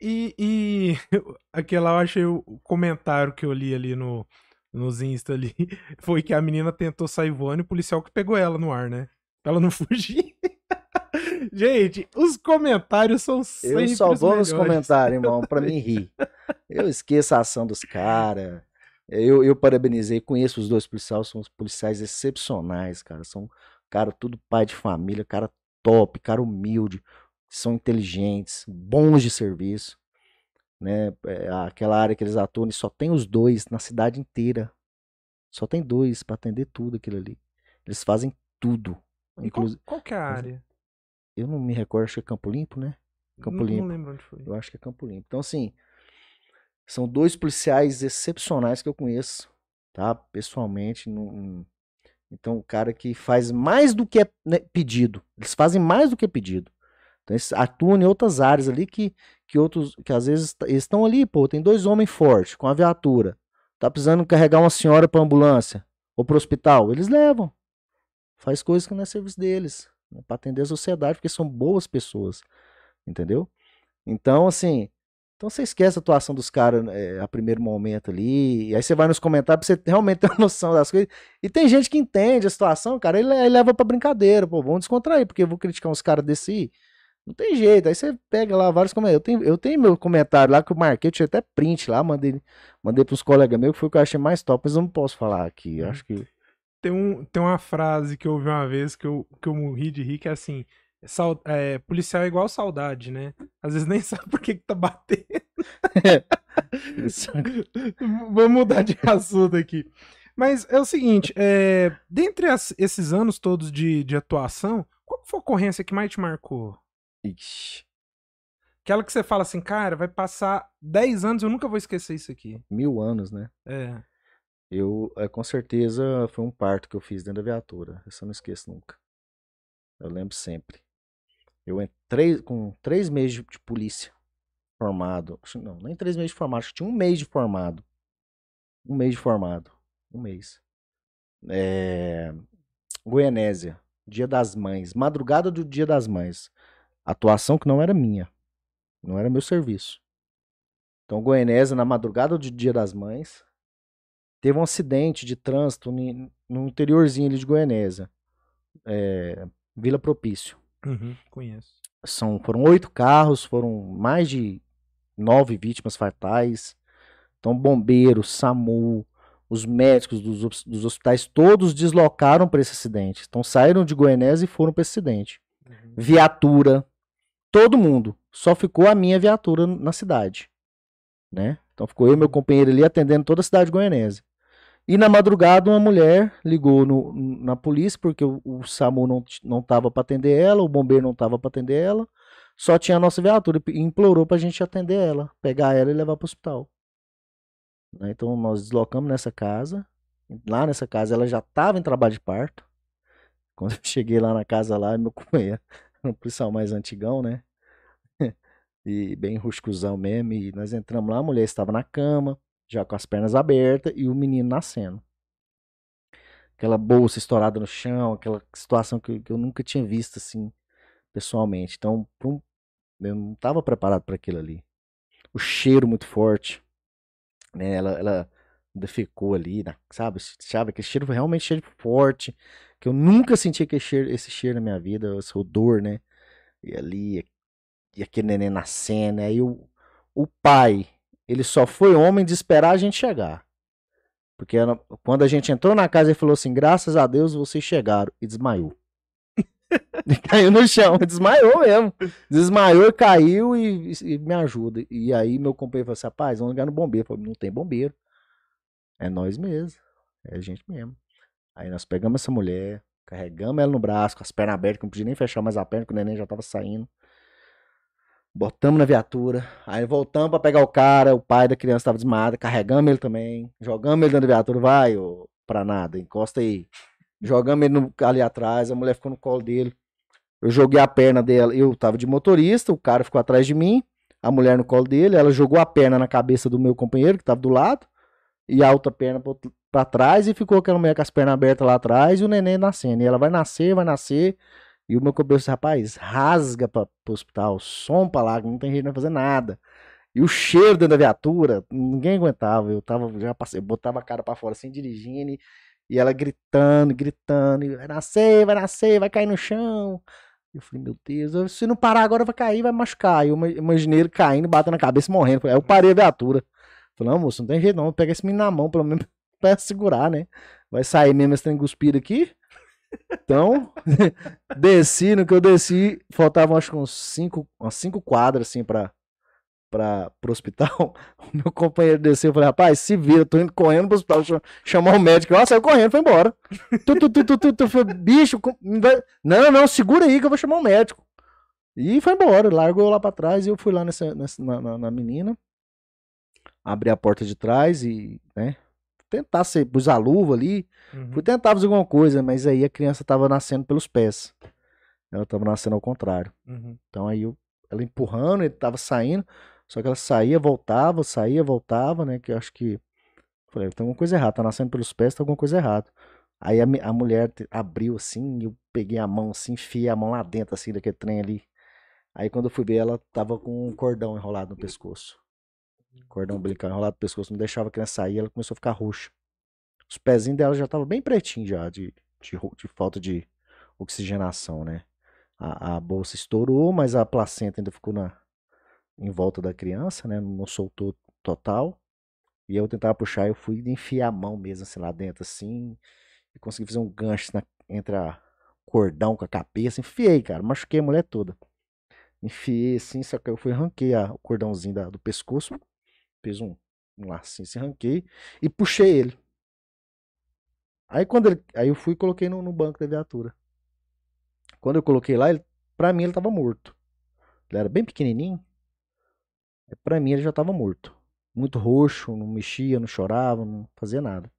E, e aquela, eu achei o comentário que eu li ali no, nos Insta ali, foi que a menina tentou sair voando e o policial que pegou ela no ar, né? Pra ela não fugir. Gente, os comentários são sempre Eu só vou nos comentários, irmão, pra mim rir. Eu esqueço a ação dos caras. Eu, eu parabenizei, conheço os dois policiais, são policiais excepcionais, cara. São, cara, tudo pai de família, cara top, cara humilde, são inteligentes, bons de serviço né? É, aquela área que eles atuam, só tem os dois na cidade inteira. Só tem dois para atender tudo aquilo ali. Eles fazem tudo. Inclusive, qual, qual que é a área? Eu não me recordo, acho que é Campo Limpo, né? Campo não, Limpo. Não lembro onde foi. Eu acho que é Campo Limpo. Então, assim, são dois policiais excepcionais que eu conheço, tá? Pessoalmente. Não... Então, o cara que faz mais do que é né, pedido. Eles fazem mais do que é pedido. Então, eles atuam em outras áreas ali que, que outros, que às vezes estão ali, pô, tem dois homens fortes com a viatura. Tá precisando carregar uma senhora pra ambulância ou pro hospital. Eles levam. Faz coisas que não é serviço deles. Né, para atender a sociedade, porque são boas pessoas. Entendeu? Então, assim. Então você esquece a atuação dos caras é, a primeiro momento ali. E aí você vai nos comentários pra você realmente ter uma noção das coisas. E tem gente que entende a situação, cara, ele, ele leva pra brincadeira. Pô, vamos descontrair, porque eu vou criticar uns caras desse não tem jeito. Aí você pega lá vários comentários. Eu tenho, eu tenho meu comentário lá que eu marquei, eu tinha até print lá, mandei, mandei pros colegas meus, que foi o que eu achei mais top, mas eu não posso falar aqui. Eu acho que. Tem, um, tem uma frase que eu ouvi uma vez que eu, que eu morri de rir, que é assim. Sal, é, policial é igual saudade, né? Às vezes nem sabe por que, que tá batendo. Vamos mudar de assunto aqui. Mas é o seguinte, é, dentre as, esses anos todos de, de atuação, qual foi a ocorrência que mais te marcou? Ixi. Aquela que você fala assim, cara, vai passar 10 anos, eu nunca vou esquecer isso aqui. Mil anos, né? É. Eu, é, com certeza, foi um parto que eu fiz dentro da viatura. Isso eu não esqueço nunca. Eu lembro sempre. Eu entrei com três meses de, de polícia formado. Não, nem três meses de formado, acho que tinha um mês de formado. Um mês de formado. Um mês. É... Goianésia. Dia das Mães. Madrugada do Dia das Mães. Atuação que não era minha. Não era meu serviço. Então, Goianésia, na madrugada do Dia das Mães, teve um acidente de trânsito no interiorzinho ali de Goianésia. É, Vila Propício. Uhum, conheço. São, foram oito carros, foram mais de nove vítimas fatais. Então, bombeiros, SAMU, os médicos dos, dos hospitais, todos deslocaram para esse acidente. Então, saíram de Goianésia e foram para esse acidente. Uhum. Viatura, todo mundo. Só ficou a minha viatura na cidade. Né? Então ficou eu e meu companheiro ali atendendo toda a cidade goianese. E na madrugada uma mulher ligou no, na polícia porque o, o SAMU não não para atender ela, o bombeiro não tava para atender ela. só tinha a nossa viatura e implorou pra gente atender ela, pegar ela e levar pro hospital. Né? Então nós deslocamos nessa casa. Lá nessa casa ela já estava em trabalho de parto. Quando eu cheguei lá na casa lá, meu companheiro, um policial mais antigão, né? e bem ruscuzão mesmo. E nós entramos lá, a mulher estava na cama, já com as pernas abertas, e o menino nascendo. Aquela bolsa estourada no chão, aquela situação que, que eu nunca tinha visto assim, pessoalmente. Então, eu não estava preparado para aquilo ali. O cheiro muito forte, né? Ela, ela defecou ali, sabe? Sabe, aquele cheiro realmente cheiro forte, que eu nunca senti aquele cheiro, esse cheiro na minha vida, esse odor, né? E ali, e aquele neném nascendo, aí o, o pai, ele só foi homem de esperar a gente chegar. Porque era, quando a gente entrou na casa, ele falou assim: graças a Deus vocês chegaram, e desmaiou. e caiu no chão, desmaiou mesmo. Desmaiou, caiu e, e, me ajuda. E aí meu companheiro falou assim: rapaz, vamos ligar no bombeiro. Eu falei, não tem bombeiro. É nós mesmo. É a gente mesmo. Aí nós pegamos essa mulher, carregamos ela no braço, com as pernas abertas, que não podia nem fechar mais a perna, que o neném já tava saindo. Botamos na viatura, aí voltamos para pegar o cara, o pai da criança estava desmaiado, carregamos ele também, jogamos ele dentro da viatura, vai, ô, pra nada, encosta aí. Jogamos ele no, ali atrás, a mulher ficou no colo dele. Eu joguei a perna dela, eu tava de motorista, o cara ficou atrás de mim, a mulher no colo dele, ela jogou a perna na cabeça do meu companheiro, que tava do lado, e a outra perna para trás, e ficou aquela mulher com as pernas abertas lá atrás, e o neném nascendo. E ela vai nascer, vai nascer, e o meu disse, rapaz, rasga para o hospital, som pra lá, não tem jeito de fazer nada. E o cheiro dentro da viatura, ninguém aguentava. Eu tava, já passei, eu botava a cara para fora assim, dirigindo, e, e ela gritando, gritando, e vai nascer, vai nascer, vai cair no chão. Eu falei, meu Deus, se não parar agora vai cair, vai machucar. Eu imaginei ele caindo, batendo na cabeça e morrendo. Aí eu parei a viatura. Falei, não, moço, não tem jeito não, pega esse menino na mão, pelo menos pra segurar, né? Vai sair mesmo esse trem cuspido aqui. Então, desci, no que eu desci, faltavam acho que uns cinco, umas cinco quadras assim pra, pra, pro hospital. O meu companheiro desceu, eu falei, rapaz, se vira, tô indo correndo pro hospital, chamar o médico. Ela saiu correndo, foi embora. Tu, tu, tu, tu, tu, tu, falei, bicho, não, não, segura aí que eu vou chamar o médico. E foi embora, largou lá pra trás e eu fui lá nessa, nessa na, na, na menina, abri a porta de trás e, né, tentar ser, pus a luva ali, uhum. fui tentar fazer alguma coisa, mas aí a criança tava nascendo pelos pés. Ela tava nascendo ao contrário. Uhum. Então aí eu, ela empurrando, ele tava saindo, só que ela saía, voltava, saía, voltava, né? Que eu acho que. Falei, tem alguma coisa errada, tá nascendo pelos pés, tá alguma coisa errada. Aí a, a mulher abriu assim, eu peguei a mão assim, enfiei a mão lá dentro, assim, daquele trem ali. Aí quando eu fui ver, ela tava com um cordão enrolado no pescoço. Cordão umbilical enrolado no pescoço, não deixava a criança sair, ela começou a ficar roxa. Os pezinhos dela já estavam bem pretinhos já, de, de, de, falta de oxigenação, né? A, a, bolsa estourou, mas a placenta ainda ficou na, em volta da criança, né? Não soltou total. E eu tentava puxar, eu fui enfiar a mão mesmo assim lá dentro, assim, e consegui fazer um gancho na, entre a cordão com a cabeça. Enfiei, cara, machuquei a mulher toda. Enfiei assim, só que eu fui arranquei a, o cordãozinho da, do pescoço, Fiz um, um lacinho, se ranquei e puxei ele. Aí quando ele, aí eu fui e coloquei no, no, banco da viatura. Quando eu coloquei lá, ele, pra mim ele tava morto. Ele era bem pequenininho. Pra mim ele já tava morto. Muito roxo, não mexia, não chorava, não fazia nada.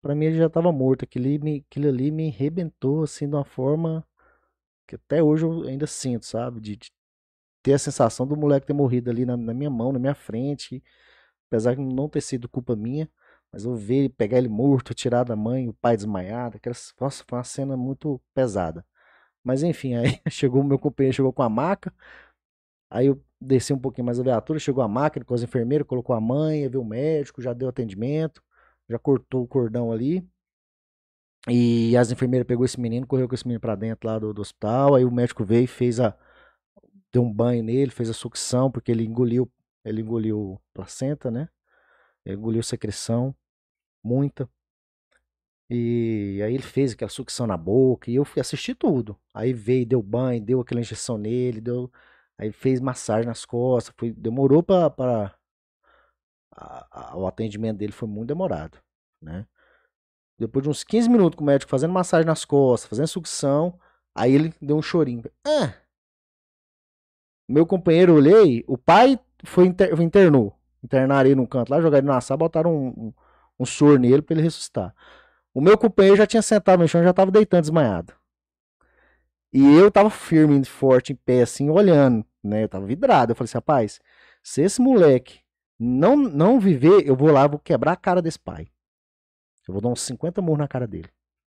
Pra mim ele já tava morto. Aquilo ali me, aquilo ali me arrebentou assim de uma forma que até hoje eu ainda sinto, sabe? De, de ter a sensação do moleque ter morrido ali na, na, minha mão, na minha frente, apesar de não ter sido culpa minha, mas eu ver pegar ele morto, tirar da mãe, o pai desmaiado, aquela, nossa, foi uma cena muito pesada. Mas enfim, aí chegou o meu companheiro, chegou com a maca, aí eu desci um pouquinho mais a viatura, chegou a máquina com as enfermeiras, colocou a mãe, viu o médico, já deu atendimento, já cortou o cordão ali. E as enfermeiras pegou esse menino, correu com esse menino para dentro lá do, do hospital, aí o médico veio e fez a, deu um banho nele, fez a sucção, porque ele engoliu, ele engoliu placenta, né? Ele engoliu secreção, muita. E aí ele fez aquela sucção na boca e eu fui assistir tudo. Aí veio, deu banho, deu aquela injeção nele, deu, aí fez massagem nas costas, foi, demorou para o atendimento dele foi muito demorado, né? Depois de uns 15 minutos com o médico fazendo massagem nas costas, fazendo sucção, aí ele deu um chorinho. Ah, Meu companheiro, olhei, o pai foi inter, internou. Internaram ele num canto lá, jogaram ele na sala, botaram um, um, um soro nele pra ele ressuscitar. O meu companheiro já tinha sentado no chão, já tava deitando desmaiado. E eu tava firme, forte, em pé, assim, olhando, né? Eu tava vidrado. Eu falei assim, rapaz, se esse moleque não, não viver, eu vou lá, vou quebrar a cara desse pai. Eu vou dar uns 50 murros na cara dele.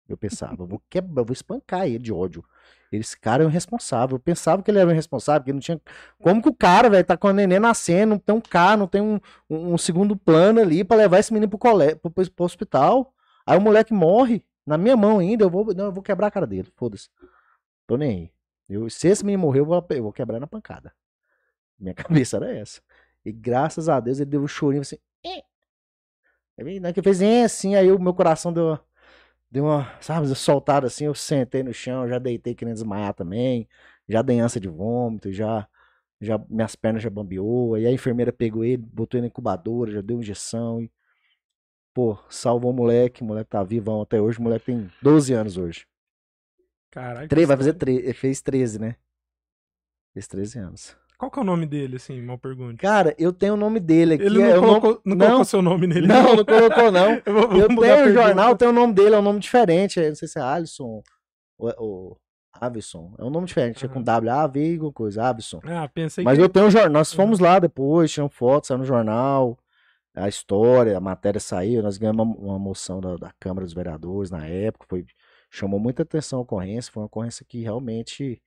Eu pensava, eu vou quebrar, eu vou espancar ele de ódio. Esse cara é irresponsável. Eu pensava que ele era um irresponsável, que não tinha. Como que o cara, velho, tá com a neném nascendo, não tem um carro, não tem um, um, um segundo plano ali para levar esse menino pro, colégio, pro, pro, pro hospital. Aí o moleque morre na minha mão ainda, eu vou, não, eu vou quebrar a cara dele, foda-se. Tô nem aí. Eu, se esse menino morrer, eu vou, eu vou quebrar na pancada. Minha cabeça era essa. E graças a Deus ele deu um chorinho assim. Eh. Aí que fez assim, aí o meu coração deu, deu uma, sabe, soltada assim, eu sentei no chão, já deitei querendo desmaiar também, já dei ânsia de vômito, já, já minhas pernas já bambeou, aí a enfermeira pegou ele, botou ele na incubadora, já deu injeção e, pô, salvou o moleque, o moleque tá vivão até hoje, o moleque tem 12 anos hoje. Caralho. Vai fazer 13, fez 13, né? Fez 13 anos. Qual que é o nome dele, assim, mal pergunta? Cara, eu tenho o nome dele aqui. Ele não, eu colocou, não, não colocou seu nome nele. Não, não colocou, não. eu vou, vou eu tenho o jornal, tem o nome dele, é um nome diferente. Não sei se é Alisson ou, ou Avison. É um nome diferente, é com. W, A, V, alguma coisa, Avison. Ah, pensei Mas que... eu tenho o jornal, nós fomos lá depois, tiramos fotos, saiu no jornal, a história, a matéria saiu, nós ganhamos uma, uma moção da, da Câmara dos Vereadores na época, foi, chamou muita atenção a ocorrência, foi uma ocorrência que realmente,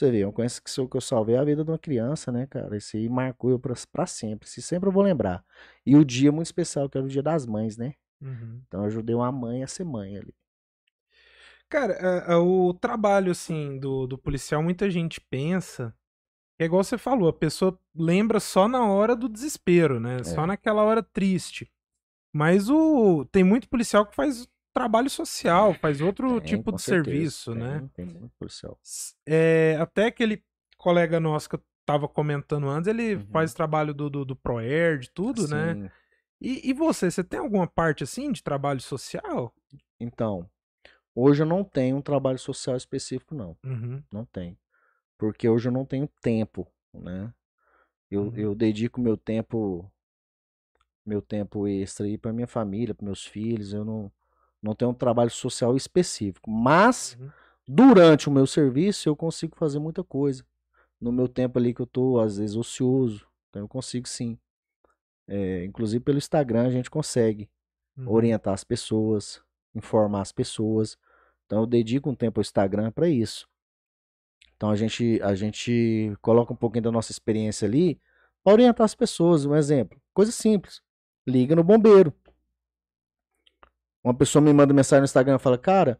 você ver, uma ocorrência que, se eu- que eu salvei a vida de uma criança, né, cara, isso aí marcou eu pra, pra sempre, isso sempre eu vou lembrar. E o dia muito especial, que era o dia das mães, né, Uhum. então eu ajudei uma mãe a ser mãe ali. Cara, é, é, o trabalho, assim, do, do policial, muita gente pensa. É igual você falou, a pessoa lembra só na hora do desespero, né? Só É. naquela hora triste. Mas o tem muito policial que faz trabalho social, faz outro Tem, tipo de certeza, serviço, tem, né? Tem muito policial. S- é, até aquele colega nosso que eu tava comentando antes, ele Uhum. faz trabalho do, do, do ProErd, tudo, né? E, e você, você tem alguma parte assim de trabalho social? Então, hoje eu não tenho um trabalho social específico, não. Uhum. Não tem. Porque hoje eu não tenho tempo, né? Eu, Uhum. eu dedico meu tempo meu tempo extra aí para minha família, para meus filhos. Eu não, não tenho um trabalho social específico. Mas Uhum. durante o meu serviço eu consigo fazer muita coisa. No meu tempo ali que eu tô às vezes ocioso, então eu consigo sim. É, inclusive pelo Instagram a gente consegue Uhum. orientar as pessoas, informar as pessoas. Então eu dedico um tempo ao Instagram para isso. Então a gente a gente coloca um pouquinho da nossa experiência ali para orientar as pessoas. Um exemplo, coisa simples. Liga no bombeiro. Uma pessoa me manda mensagem no Instagram e fala: "Cara,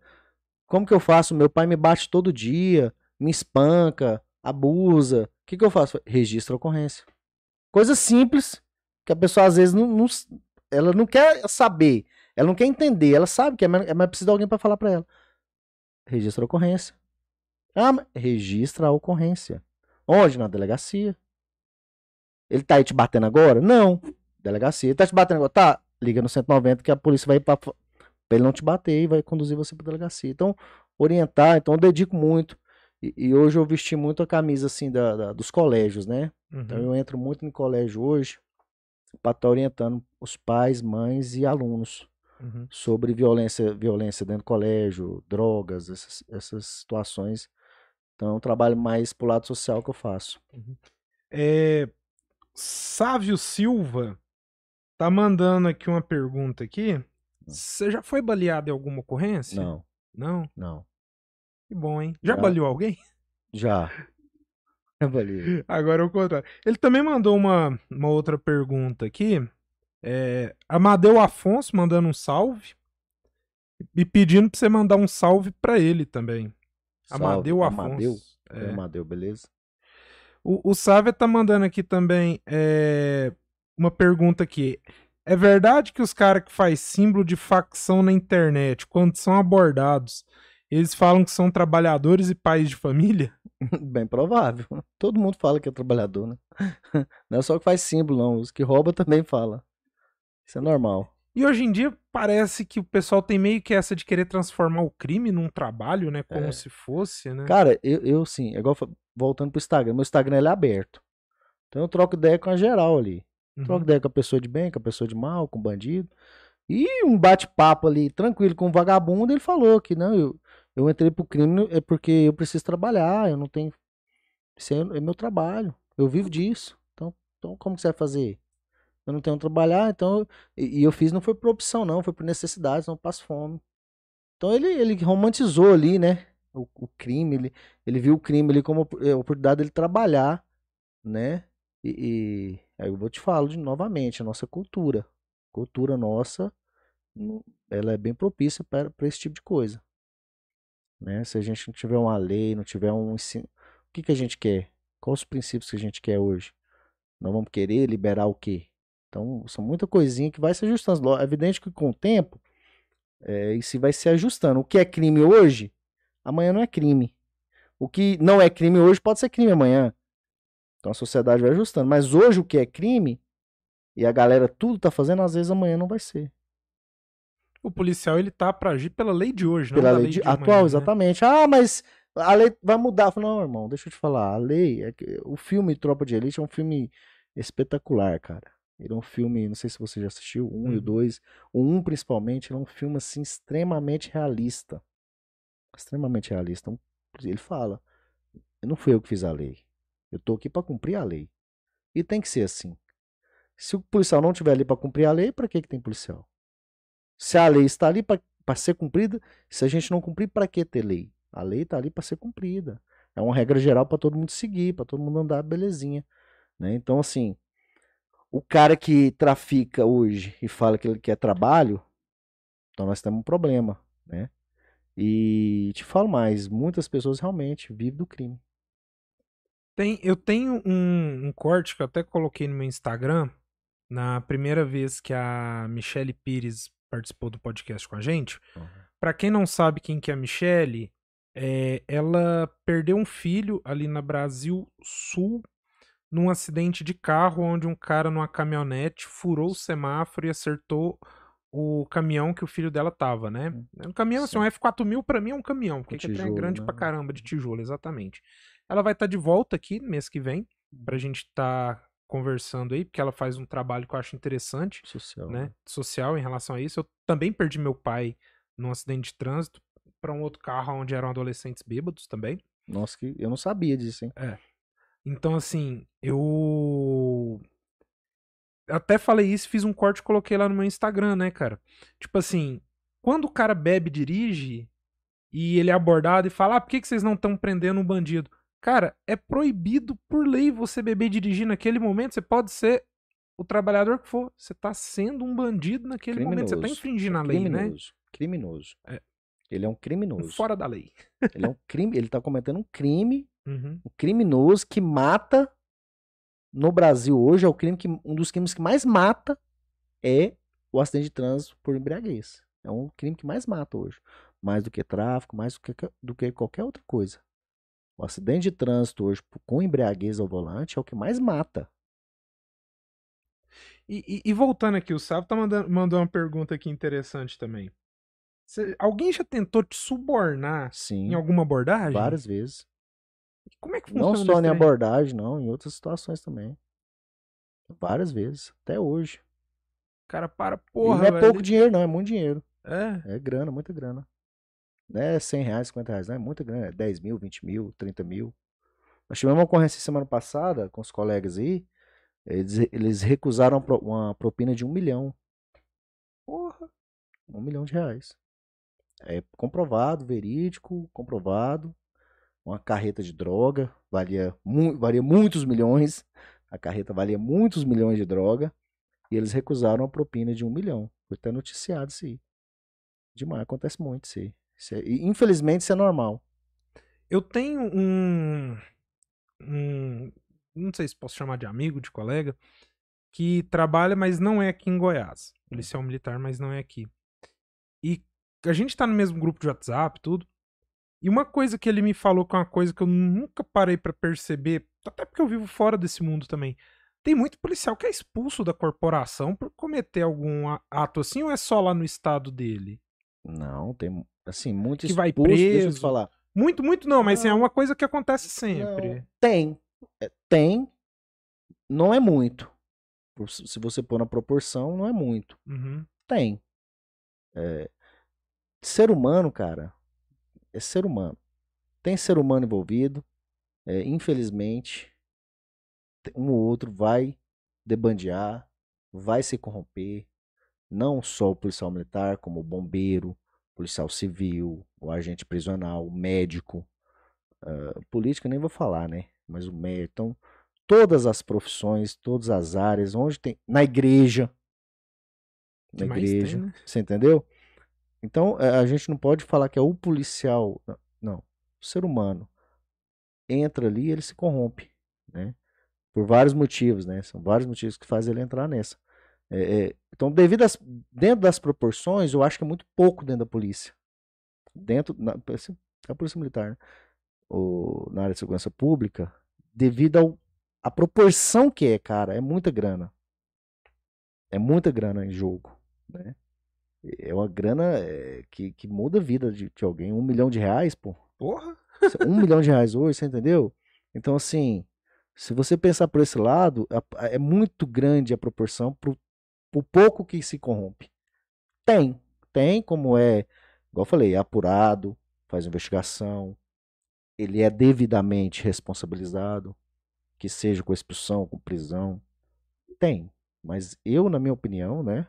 como que eu faço? Meu pai me bate todo dia, me espanca, abusa. O que que eu faço? Registra a ocorrência. Coisa simples que a pessoa às vezes não, não- ela não quer saber, ela não quer entender, ela sabe que é, mas mas precisa de alguém para falar para ela. Registra a ocorrência. Ah, mas registra a ocorrência. Onde? Na delegacia. Ele tá aí te batendo agora? Não. Delegacia. Ele tá te batendo agora? Tá. Liga no 190 que a polícia vai pra, pra ele não te bater e vai conduzir você pra delegacia. Então, orientar, então eu dedico muito. E, e hoje eu vesti muito a camisa assim da, da- dos colégios, né? Então Uhum. eu entro muito no colégio hoje para estar orientando os pais, mães e alunos Uhum. sobre violência, violência dentro do colégio, drogas, essas, essas situações. Então é um trabalho mais pro lado social que eu faço. É, Sávio Silva tá mandando aqui uma pergunta aqui. Você já foi baleado em alguma ocorrência? Não, Não? não. Que bom, hein? Já Já. baleou alguém? Já. Eu falei, Agora é o contrário. Ele também mandou uma, uma outra pergunta aqui. É, Amadeu Afonso mandando um salve. E pedindo pra você mandar um salve pra ele também. salve, Amadeu Afonso. Amadeu? É. Amadeu, beleza? O, o Sávia tá mandando aqui também é, uma pergunta aqui. É verdade que os caras que faz símbolo de facção na internet, quando são abordados, eles falam que são trabalhadores e pais de família? Bem provável. Todo mundo fala que é trabalhador, né? Não é só que faz símbolo, não. Os que roubam também falam. Isso é normal. E hoje em dia parece que o pessoal tem meio que essa de querer transformar o crime num trabalho, né? Como É. se fosse, né? Cara, eu, eu sim, é igual voltando pro Instagram, meu Instagram ele é aberto. Então eu troco ideia com a geral ali. Uhum. Troco ideia com a pessoa de bem, com a pessoa de mal, com o bandido. E um bate-papo ali, tranquilo, com o vagabundo, ele falou que não, eu, eu entrei pro crime é porque eu preciso trabalhar, eu não tenho. Isso é, é meu trabalho, eu vivo disso. Então, então como que você vai fazer? Eu não tenho onde trabalhar, então. E, e eu fiz não foi por opção, não, foi por necessidade, não passo fome. Então ele, ele romantizou ali, né? O, o crime, ele, ele viu o crime ali como a oportunidade dele trabalhar, né? E, e eu vou te falar de novamente, a nossa cultura. Cultura nossa ela é bem propícia para esse tipo de coisa. Né? Se a gente não tiver uma lei, não tiver um ensino, o que, que a gente quer? Quais os princípios que a gente quer hoje? Nós vamos querer liberar o quê? Então, são muita coisinha que vai se ajustando. É evidente que com o tempo, é, isso vai se ajustando. O que é crime hoje, amanhã não é crime. O que não é crime hoje pode ser crime amanhã. Então a sociedade vai ajustando. Mas hoje o que é crime, e a galera tudo tá fazendo, às vezes amanhã não vai ser. O policial ele tá para agir pela lei de hoje, pela não lei, lei de, de atual, amanhã, né? exatamente. Ah, mas a lei vai mudar. Falo, não, irmão, deixa eu te falar. A lei, é que, o filme Tropa de Elite é um filme espetacular, cara. Ele é um filme, não sei se você já assistiu, um Uhum. e o dois. O um, principalmente, ele é um filme, assim, extremamente realista. Extremamente realista. Ele fala, não fui eu que fiz a lei. Eu tô aqui para cumprir a lei. E tem que ser assim. Se o policial não tiver ali para cumprir a lei, para que que tem policial? Se a lei está ali para ser cumprida, se a gente não cumprir, para que ter lei? A lei está ali para ser cumprida. É uma regra geral para todo mundo seguir, para todo mundo andar belezinha. Né? Então, assim, o cara que trafica hoje e fala que ele quer trabalho, então nós temos um problema. Né? E te falo mais, muitas pessoas realmente vivem do crime. Tem, eu tenho um, um corte que eu até coloquei no meu Instagram na primeira vez que a Michele Pires participou do podcast com a gente. Pra quem não sabe quem que é a Michele, é, ela perdeu um filho ali na Brasil Sul num acidente de carro onde um cara numa caminhonete furou o semáforo e acertou o caminhão que o filho dela tava, né? É um caminhão, assim, um F4000 pra mim é um caminhão, porque é tijolo, grande né? pra caramba de tijolo, exatamente. Ela vai estar de volta aqui mês que vem pra gente estar conversando aí, porque ela faz um trabalho que eu acho interessante Social. né, social em relação a isso. Eu também perdi meu pai num acidente de trânsito para um outro carro onde eram adolescentes bêbados também. Nossa, que eu não sabia disso, hein? Então, assim, eu até falei isso, fiz um corte e coloquei lá no meu Instagram, né, cara? Tipo assim, quando o cara bebe e dirige e ele é abordado e fala, ah, por que, que vocês não estão prendendo um bandido? Cara, é proibido por lei você beber e dirigir naquele momento. Você pode ser o trabalhador que for. Você tá sendo um bandido naquele momento. Você tá Criminoso. infringindo a lei, né? criminoso. Criminoso. É. Ele é um criminoso. Fora da lei. Ele é um crime, ele tá cometendo um crime, Uhum. um criminoso que mata no Brasil hoje é o crime que um dos crimes que mais mata é o acidente de trânsito por embriaguez. É um crime que mais mata hoje, mais do que tráfico, mais do que, do que qualquer outra coisa. O acidente de trânsito hoje com embriaguez ao volante é o que mais mata. E, e- e voltando aqui, o Sávio tá mandando, mandou uma pergunta aqui interessante também. Cê- alguém já tentou te subornar Sim, em alguma abordagem? várias vezes. Como é que funciona Não só em abordagem, não, em outras situações também. Várias vezes, até hoje. Cara, para, e porra, não é velho. pouco dinheiro, não, é muito dinheiro. É. É grana, muita grana. Não é 100 reais, 50 reais, não é muita grana. É 10 mil, 20 mil, 30 mil. Nós tivemos uma ocorrência semana passada com os colegas aí. Eles, eles recusaram uma propina de um milhão. Porra. Um milhão de reais. É comprovado, verídico, comprovado. Uma carreta de droga valia, mu valia muitos milhões. A carreta valia muitos milhões de droga. E eles recusaram a propina de um milhão. Foi até noticiado isso aí. Demais, acontece muito isso aí. É- infelizmente isso é normal. Eu tenho um, um. Não sei se posso chamar de amigo, de colega, que trabalha, mas não é aqui em Goiás. Policial militar, mas não é aqui. E a gente tá no mesmo grupo de WhatsApp, tudo. E uma coisa que ele me falou que é uma coisa que eu nunca parei pra perceber, até porque eu vivo fora desse mundo também. Tem muito policial que é expulso da corporação por cometer algum ato assim ou é só lá no estado dele? Não, tem assim, muito Que vai expulso, Deixa eu te preso. falar. Muito, muito não, mas assim, é uma coisa que acontece sempre. Não, tem. É, tem. Não é muito. Se você pôr na proporção, não é muito. Uhum. Tem. É, ser humano, cara, é ser humano. Tem ser humano envolvido. É, infelizmente, um ou outro vai debandear, vai se corromper. Não só o policial militar, como o bombeiro, policial civil, o agente prisional, o médico. Uh, política nem vou falar, né? Mas o médico. Então, todas as profissões, todas as áreas, onde tem. Na igreja. Na igreja. Tem, né? Você entendeu? Então, eh, a gente não pode falar que é o policial. Não. O ser humano entra ali e ele se corrompe, né? Por vários motivos, né? São vários motivos que fazem ele entrar nessa. É, é, então, devido às, dentro das proporções, eu acho que é muito pouco dentro da polícia. Dentro na, assim, a polícia militar, né? ou na área de segurança pública, devido ao, à proporção que é, cara, é muita grana. É muita grana em jogo, né? É uma grana é, que, que muda a vida de, de alguém. Um milhão de reais, pô. Porra! Um milhão de reais hoje, você entendeu? Então, assim, se você pensar por esse lado, é muito grande a proporção pro, pro pouco que se corrompe. Tem, tem, como é, igual eu falei, é apurado, faz investigação, ele é devidamente responsabilizado, que seja com expulsão, com prisão. Tem, mas eu, na minha opinião, né,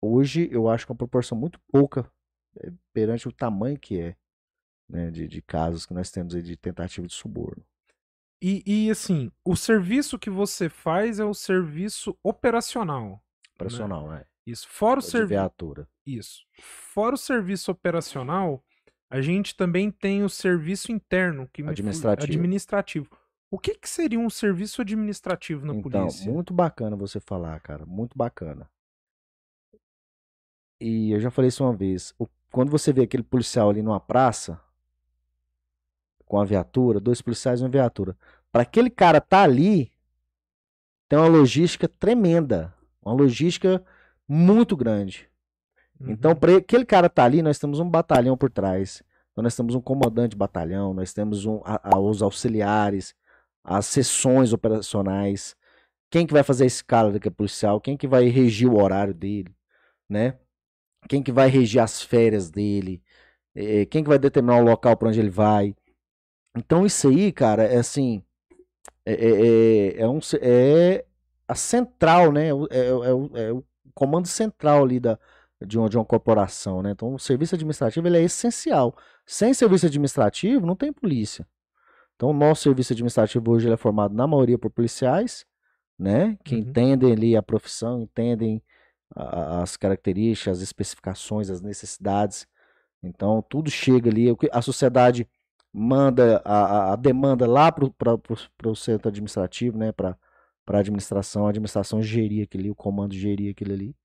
hoje eu acho que é uma proporção muito pouca é, perante o tamanho que é né, de, de casos que nós temos aí de tentativa de suborno. E, e, assim, o serviço que você faz é o serviço operacional. Né? Operacional, né? é. Isso. Fora o serviço. viatura. Isso. Fora o serviço operacional, a gente também tem o serviço interno, que administrativo. administrativo. O que, que seria um serviço administrativo na então, polícia? Muito bacana você falar, cara. Muito bacana. E eu já falei isso uma vez. O, quando você vê aquele policial ali numa praça, com a viatura, dois policiais e uma viatura. Para aquele cara tá ali, tem uma logística tremenda. Uma logística muito grande. Então, uhum. Então, para aquele cara tá ali, nós temos um batalhão por trás. Então, nós temos um comandante de batalhão, nós temos um, a, a, os auxiliares, as sessões operacionais. Quem que vai fazer a escala daquele policial? Quem que vai regir o horário dele? Né? quem que vai regir as férias dele, é, quem que vai determinar o local para onde ele vai. Então isso aí, cara, é assim, é, é, é, é um, é a central, né? É, é, é, é, o comando central ali da, de, uma, de uma corporação, né? Então o serviço administrativo ele é essencial. Sem serviço administrativo não tem polícia. Então o nosso serviço administrativo hoje é formado na maioria por policiais, né? Que uhum. entendem ali a profissão, entendem as características, as especificações, as necessidades. Então, tudo chega ali. A sociedade manda a, a demanda lá para o centro administrativo, né? para a administração. A administração gerir aquele, o comando gerir aquele ali,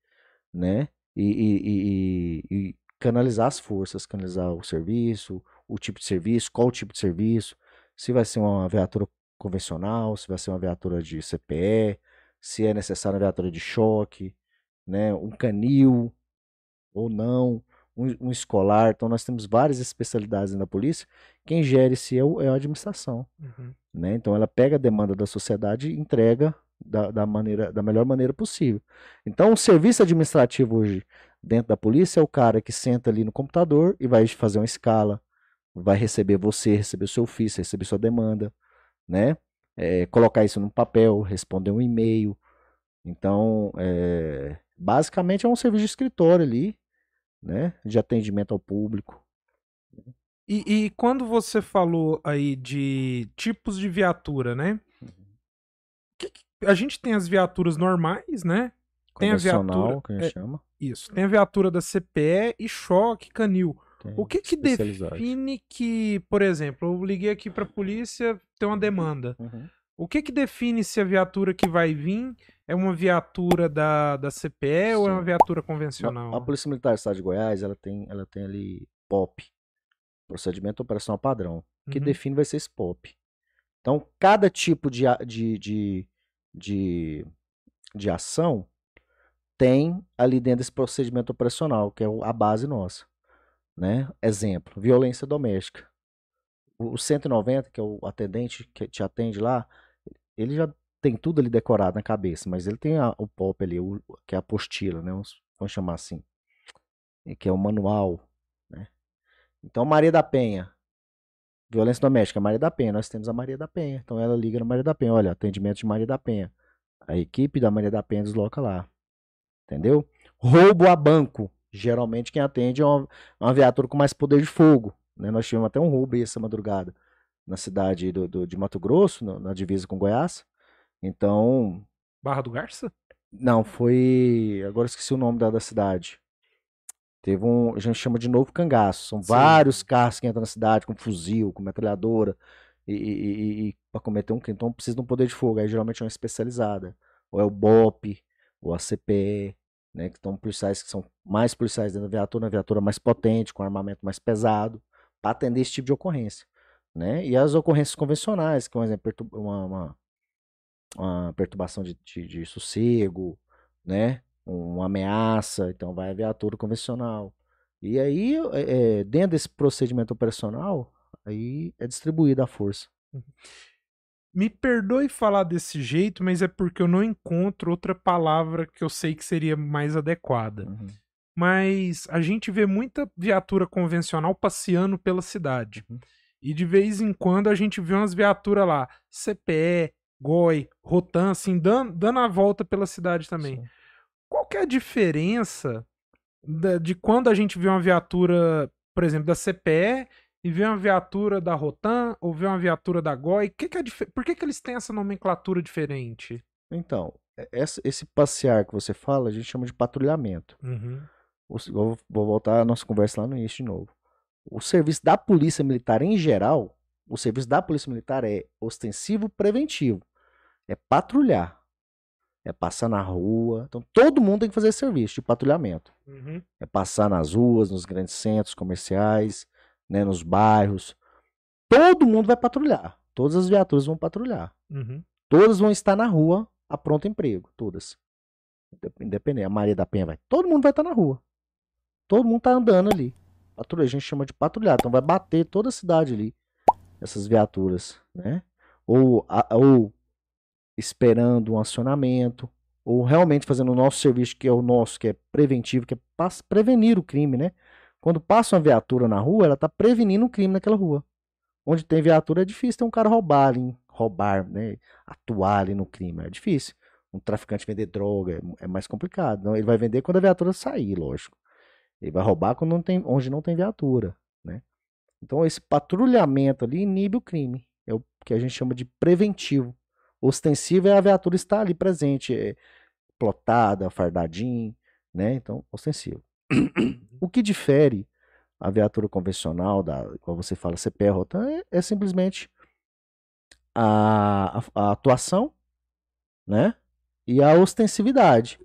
né? E, e, e, e, canalizar as forças, canalizar o serviço, o tipo de serviço, qual o tipo de serviço, se vai ser uma viatura convencional, se vai ser uma viatura de CPE, se é necessário uma viatura de choque, né, um canil ou não, um, um, escolar. Então nós temos várias especialidades na polícia. Quem gere se é, é a administração. Uhum. Né? Então ela pega a demanda da sociedade e entrega da, da, maneira, da melhor maneira possível. Então o serviço administrativo hoje dentro da polícia é o cara que senta ali no computador e vai fazer uma escala, vai receber você, receber o seu ofício, receber sua demanda, né? É, colocar isso no papel, responder um e-mail. Então, é, Basicamente é um serviço de escritório ali, né? De atendimento ao público. E, e quando você falou aí de tipos de viatura, né? Que, a gente tem as viaturas normais, né? Tem a viatura. Que a gente é, chama. Isso. Tem a viatura da CPE e choque canil. Tem o que que define que, por exemplo, eu liguei aqui para a polícia, tem uma demanda. Uhum. O que que define se a viatura que vai vir é uma viatura da, da CPE Sim. ou é uma viatura convencional? A, a Polícia Militar do Estado de Goiás, ela tem, ela tem ali POP, Procedimento Operacional Padrão, que uhum. define vai ser esse POP. Então, cada tipo de, de, de, de, de ação tem ali dentro desse procedimento operacional, que é a base nossa. Né? Exemplo, violência doméstica. o 190, que é o atendente que te atende lá, ele já tem tudo ali decorado na cabeça, mas ele tem a, o POP ali, o, que é a apostila, né? Vamos chamar assim. Que é o manual? Então, Maria da Penha. Violência doméstica, Maria da Penha. Nós temos a Maria da Penha. Então, ela liga na Maria da Penha. Olha, atendimento de Maria da Penha. A equipe da Maria da Penha desloca lá. Entendeu? Roubo a banco. Geralmente, quem atende é uma, uma viatura com mais poder de fogo. Né? Nós tivemos até um roubo aí essa madrugada na cidade do, do de Mato Grosso, no, na divisa com Goiás. Então. Barra do Garça? Não, foi. Agora esqueci o nome da, da cidade. Teve um. A gente chama de novo cangaço. São Sim. vários carros que entram na cidade com fuzil, com metralhadora. E, e, e para cometer um crime. Então precisa de um poder de fogo. Aí geralmente é uma especializada. Ou é o BOP, ou a CPE, né? Que estão policiais que são mais policiais dentro da viatura, uma viatura mais potente, com armamento mais pesado, para atender esse tipo de ocorrência. Né? E as ocorrências convencionais, que, por exemplo, uma, uma uma perturbação de, de, de sossego, né? Uma ameaça, então vai a viatura convencional. E aí, é, dentro desse procedimento operacional, aí é distribuída a força. Uhum. Me perdoe falar desse jeito, mas é porque eu não encontro outra palavra que eu sei que seria mais adequada. Uhum. Mas a gente vê muita viatura convencional passeando pela cidade. Uhum. E de vez em quando a gente vê umas viaturas lá, CPE, Goi, Rotan, assim, dando, dando a volta pela cidade também. Sim. Qual que é a diferença da, de quando a gente vê uma viatura, por exemplo, da CPE e vê uma viatura da Rotan ou vê uma viatura da Goi? Que que é Por que, que eles têm essa nomenclatura diferente? Então, esse passear que você fala, a gente chama de patrulhamento. Uhum. Vou, vou voltar a nossa conversa lá no início de novo. O serviço da Polícia Militar em geral, o serviço da Polícia Militar é ostensivo preventivo é patrulhar. É passar na rua. Então todo mundo tem que fazer esse serviço de patrulhamento. Uhum. É passar nas ruas, nos grandes centros comerciais, né, nos bairros. Todo mundo vai patrulhar. Todas as viaturas vão patrulhar. Uhum. Todas vão estar na rua a pronto emprego. Todas. Independente. A Maria da Penha vai. Todo mundo vai estar na rua. Todo mundo tá andando ali. Patrulha, a gente chama de patrulhar. Então vai bater toda a cidade ali. Essas viaturas, né? Ou, a, ou esperando um acionamento, ou realmente fazendo o nosso serviço, que é o nosso, que é preventivo, que é prevenir o crime, né? Quando passa uma viatura na rua, ela está prevenindo um crime naquela rua. Onde tem viatura é difícil ter um cara roubar ali, roubar, né? Atuar ali no crime, é difícil. Um traficante vender droga é, é mais complicado. Então, ele vai vender quando a viatura sair, lógico. Ele vai roubar quando não tem, onde não tem viatura, né? Então esse patrulhamento ali inibe o crime. É o que a gente chama de preventivo. Ostensivo é a viatura estar ali presente, é, plotada, fardadinho, né? Então, ostensivo. o que difere a viatura convencional, da, como você fala, CPR é, é simplesmente a, a, a, atuação, né? E a ostensividade.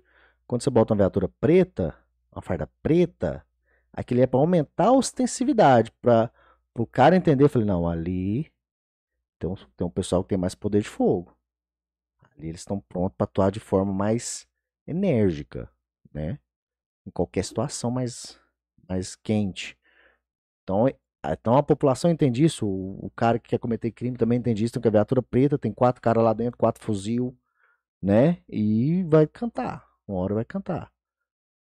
Quando você bota uma viatura preta, uma farda preta, aquilo é para aumentar a ostensividade, para o cara entender, eu falei, não, ali tem um, tem um pessoal que tem mais poder de fogo. Ali eles estão prontos para atuar de forma mais enérgica, né? Em qualquer situação mais, mais quente. Então, então a população entende isso, o, cara que quer cometer crime também entende isso, tem a viatura preta, tem quatro caras lá dentro, quatro fuzil, né? E vai cantar, uma hora vai cantar.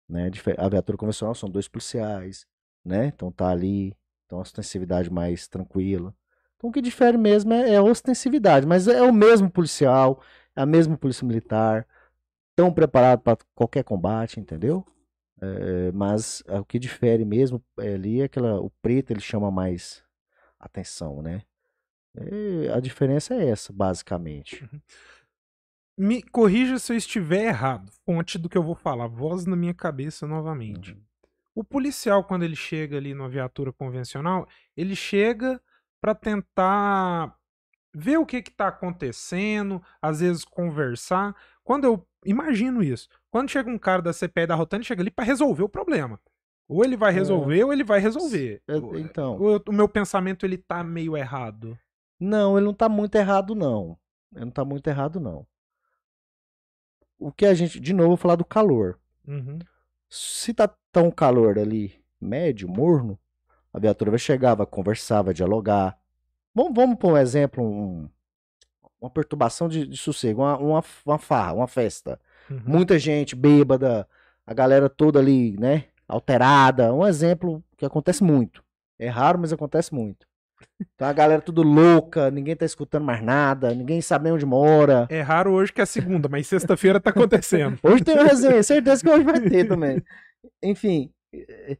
Né? A viatura convencional são dois policiais, né? Então tá ali, então a ostensividade mais tranquila. Então o que difere mesmo é, é a ostensividade, mas é o mesmo policial, a mesma polícia militar, tão preparado para qualquer combate, entendeu? É, mas é, o que difere mesmo é, ali é aquela, o preto ele chama mais atenção, né? E a diferença é essa, basicamente. Uhum. Me corrija se eu estiver errado. Fonte do que eu vou falar. Voz na minha cabeça novamente. Uhum. O policial, quando ele chega ali numa viatura convencional, ele chega para tentar ver o que está acontecendo, às vezes conversar. Quando eu imagino isso, quando chega um cara da CPI da Rotan, ele chega ali para resolver o problema. Ou ele vai é. resolver é. ou ele vai resolver. É, então, o, o, meu pensamento ele tá meio errado. Não, ele não tá muito errado não. Ele não tá muito errado não. O que a gente, de novo, vou falar do calor. Uhum. Se tá tão calor ali, médio, morno, a viatura vai chegar, vai conversar, vai dialogar, Vamos, vamos por um exemplo, um, uma perturbação de, de sossego, uma, uma, uma farra, uma festa. Uhum. Muita gente bêbada, a galera toda ali, né? Alterada. Um exemplo que acontece muito. É raro, mas acontece muito. Então a galera tudo louca, ninguém tá escutando mais nada, ninguém sabe nem onde mora. É raro hoje que é segunda, mas sexta-feira tá acontecendo. Hoje tem uma resenha, certeza que hoje vai ter também. Enfim, eh,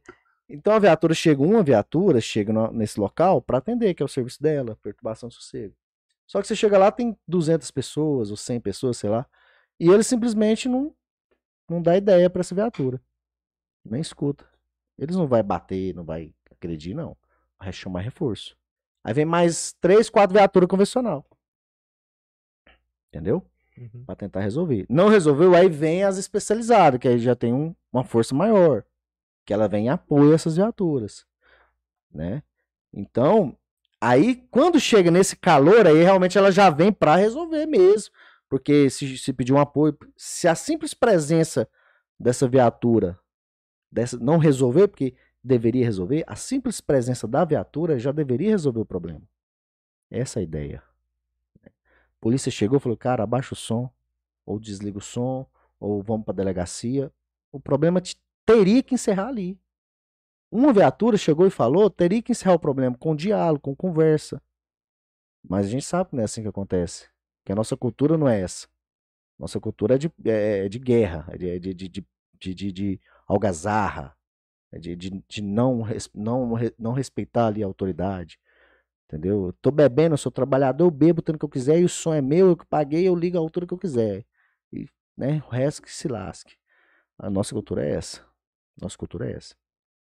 então a viatura chega, uma viatura chega no- nesse local para atender, que é o serviço dela, perturbação de sossego. Só que você chega lá, tem 200 pessoas ou 100 pessoas, sei lá, e ele simplesmente não, não dá ideia para essa viatura. Nem escuta. Eles não vai bater, não vai agredir, não. Vai chamar reforço. Aí vem mais três, quatro viaturas convencional. Entendeu? Uhum. Pra tentar resolver. Não resolveu, aí vem as especializadas, que aí já tem um- uma força maior, que ela vem em apoio a essas viaturas, né? Então, aí quando chega nesse calor, aí realmente ela já vem pra resolver mesmo, porque se, se pedir um apoio, se a simples presença dessa viatura dessa, não resolver, porque deveria resolver, a simples presença da viatura já deveria resolver o problema. Essa é a ideia. A polícia chegou e falou, cara, abaixa o som, ou desliga o som, ou vamos pra delegacia. O problema te- teria que encerrar ali. Uma viatura chegou e falou, teria que encerrar o problema com diálogo, com conversa. Mas a gente sabe que não é assim que acontece. Que a nossa cultura não é essa. Nossa cultura é de, é de guerra, é de, de, de, de, de, de- algazarra, é de, de, de não, não, não respeitar ali a autoridade. Entendeu? Eu tô bebendo, eu sou trabalhador, eu bebo tanto que eu quiser, e o som é meu, eu que paguei, eu ligo a altura que eu quiser. E, né, o resto que se lasque. A nossa cultura é essa. Nossa cultura é essa.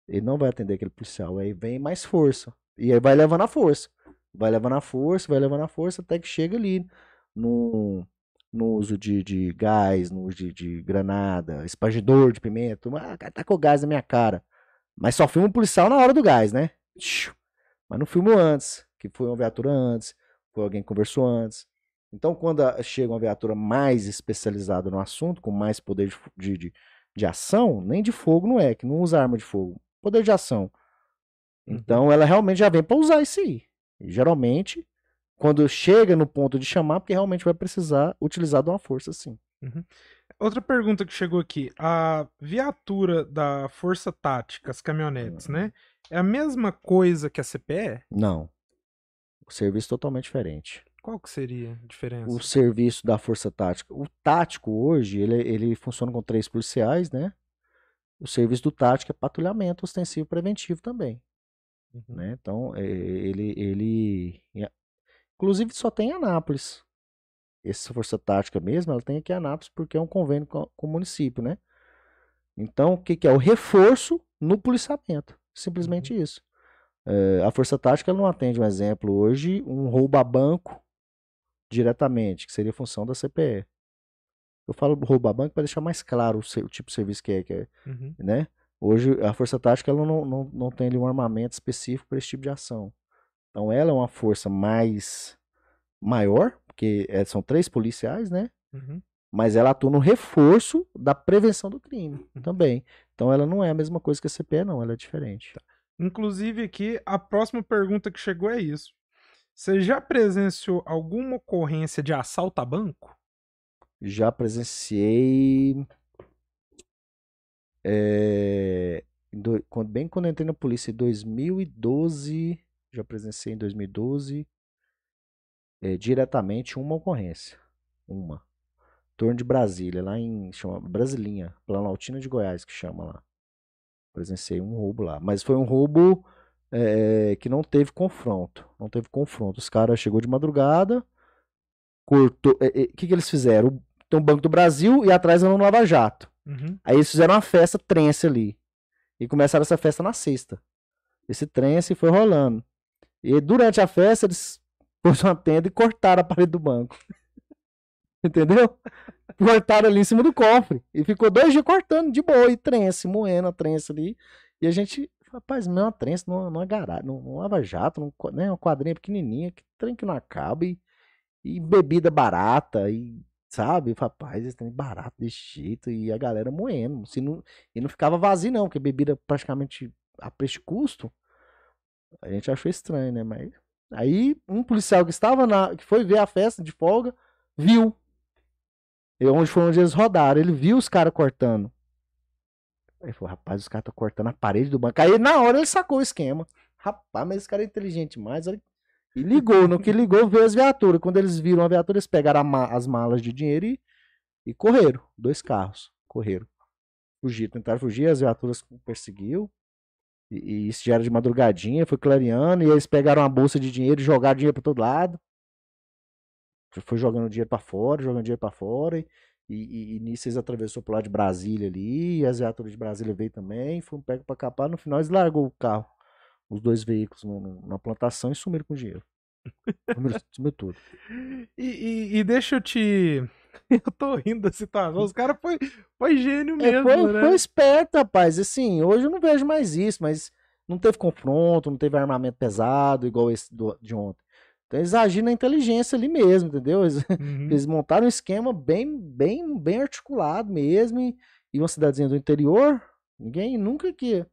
Ele não vai atender aquele policial, aí vem mais força. E aí vai levando a força. Vai levando a força, vai levando a força até que chega ali no, no uso de, de gás, no uso de, de granada, espargidor de pimenta. Ah, tá com gás na minha cara. Mas só filma o policial na hora do gás, né? Mas não filmou antes, que foi uma viatura antes, foi alguém que conversou antes. Então, quando chega uma viatura mais especializada no assunto, com mais poder de, de, de, ação, nem de fogo não é, que não usa arma de fogo, poder de ação. Então, ela realmente já vem para usar isso aí. E, geralmente, quando chega no ponto de chamar, porque realmente vai precisar utilizar de uma força assim. Outra pergunta que chegou aqui. A viatura da Força Tática, as caminhonetes, Uhum. né? É a mesma coisa que a CPE? Não. O serviço totalmente diferente. Qual que seria a diferença? o serviço da Força Tática. O tático hoje, ele, ele funciona com três policiais, né? O serviço do tático é patrulhamento ostensivo preventivo também, Uhum. né? Então, é, ele, ele... Inclusive, só tem em Anápolis. Essa Força Tática mesmo, ela tem aqui em Anápolis porque é um convênio com, com o município, né? Então, o que, que é? O reforço no policiamento. Simplesmente isso. É, a Força Tática ela não atende, um exemplo, hoje, um roubo a banco diretamente, que seria função da CPE. Eu falo roubo a banco para deixar mais claro o, o tipo de serviço que é, que é, Uhum. né? Hoje a Força Tática ela não, não, não tem ali um armamento específico para esse tipo de ação. Então ela é uma força mais maior, porque é, são três policiais, né? Uhum. Mas ela atua no reforço da prevenção do crime também. Então ela não é a mesma coisa que a CPE, não, ela é diferente. Inclusive aqui, a próxima pergunta que chegou é isso. Você já presenciou alguma ocorrência de assalto a banco? Já presenciei. é, do- bem quando entrei na polícia em 2012, já presenciei em 2012, é, diretamente uma ocorrência. Uma. Torno de Brasília, lá em. Chama Brasilinha, Planaltina de Goiás, que chama lá. Presenciei um roubo lá. Mas foi um roubo é, que não teve confronto. Não teve confronto. Os caras chegou de madrugada, cortou. O que, que eles fizeram? Tem um Banco do Brasil e atrás era um Lava Jato. Uhum. Aí eles fizeram uma festa trance ali. E começaram essa festa na sexta. Esse trance foi rolando. E durante a festa eles pôs uma tenda e cortaram a parede do banco. Entendeu? Cortaram ali em cima do cofre. E ficou dois dias cortando de boa. E trance, moendo a trance ali. E a gente, rapaz, é uma não, não é garagem, não, não lava jato, não, né, uma quadrinha pequenininha, que trem que não acaba. E, e bebida barata. E sabe? Rapaz, esse trem barato desse jeito. E a galera moendo. Se não, e não ficava vazio, não, porque bebida praticamente a preço custo. A gente achou estranho, né? Mas Aí um policial que estava na. que foi ver a festa de folga, viu. E onde foi onde eles rodaram. Ele viu os caras cortando. Aí falou, rapaz, os caras estão cortando a parede do banco. Aí na hora ele sacou o esquema. Rapaz, mas esse cara é inteligente demais. E ligou, no que ligou, veio as viaturas. Quando eles viram a viatura, eles pegaram ma as malas de dinheiro e, e correram. Dois carros, correram. Fugiram, tentaram fugir, as viaturas perseguiu. E, e, isso já era de madrugadinha, foi clareando, e eles pegaram uma bolsa de dinheiro e jogaram dinheiro para todo lado. Foi jogando dinheiro para fora, jogando dinheiro para fora. E, e, e, nisso eles atravessou pro lado de Brasília ali, e as viaturas de Brasília veio também, foi um pego para capar, no final eles largou o carro os dois veículos no, na plantação e sumiram com o dinheiro. Sumiram, sumiu tudo. E, e, e, deixa eu te. Eu tô rindo da situação. Os caras foi, foi gênio mesmo. É, foi, né? foi esperto, rapaz. Assim, hoje eu não vejo mais isso, mas não teve confronto, não teve armamento pesado, igual esse do, de ontem. Então eles agiram na inteligência ali mesmo, entendeu? Eles, uhum. eles montaram um esquema bem, bem, bem articulado mesmo. E, e uma cidadezinha do interior, ninguém nunca que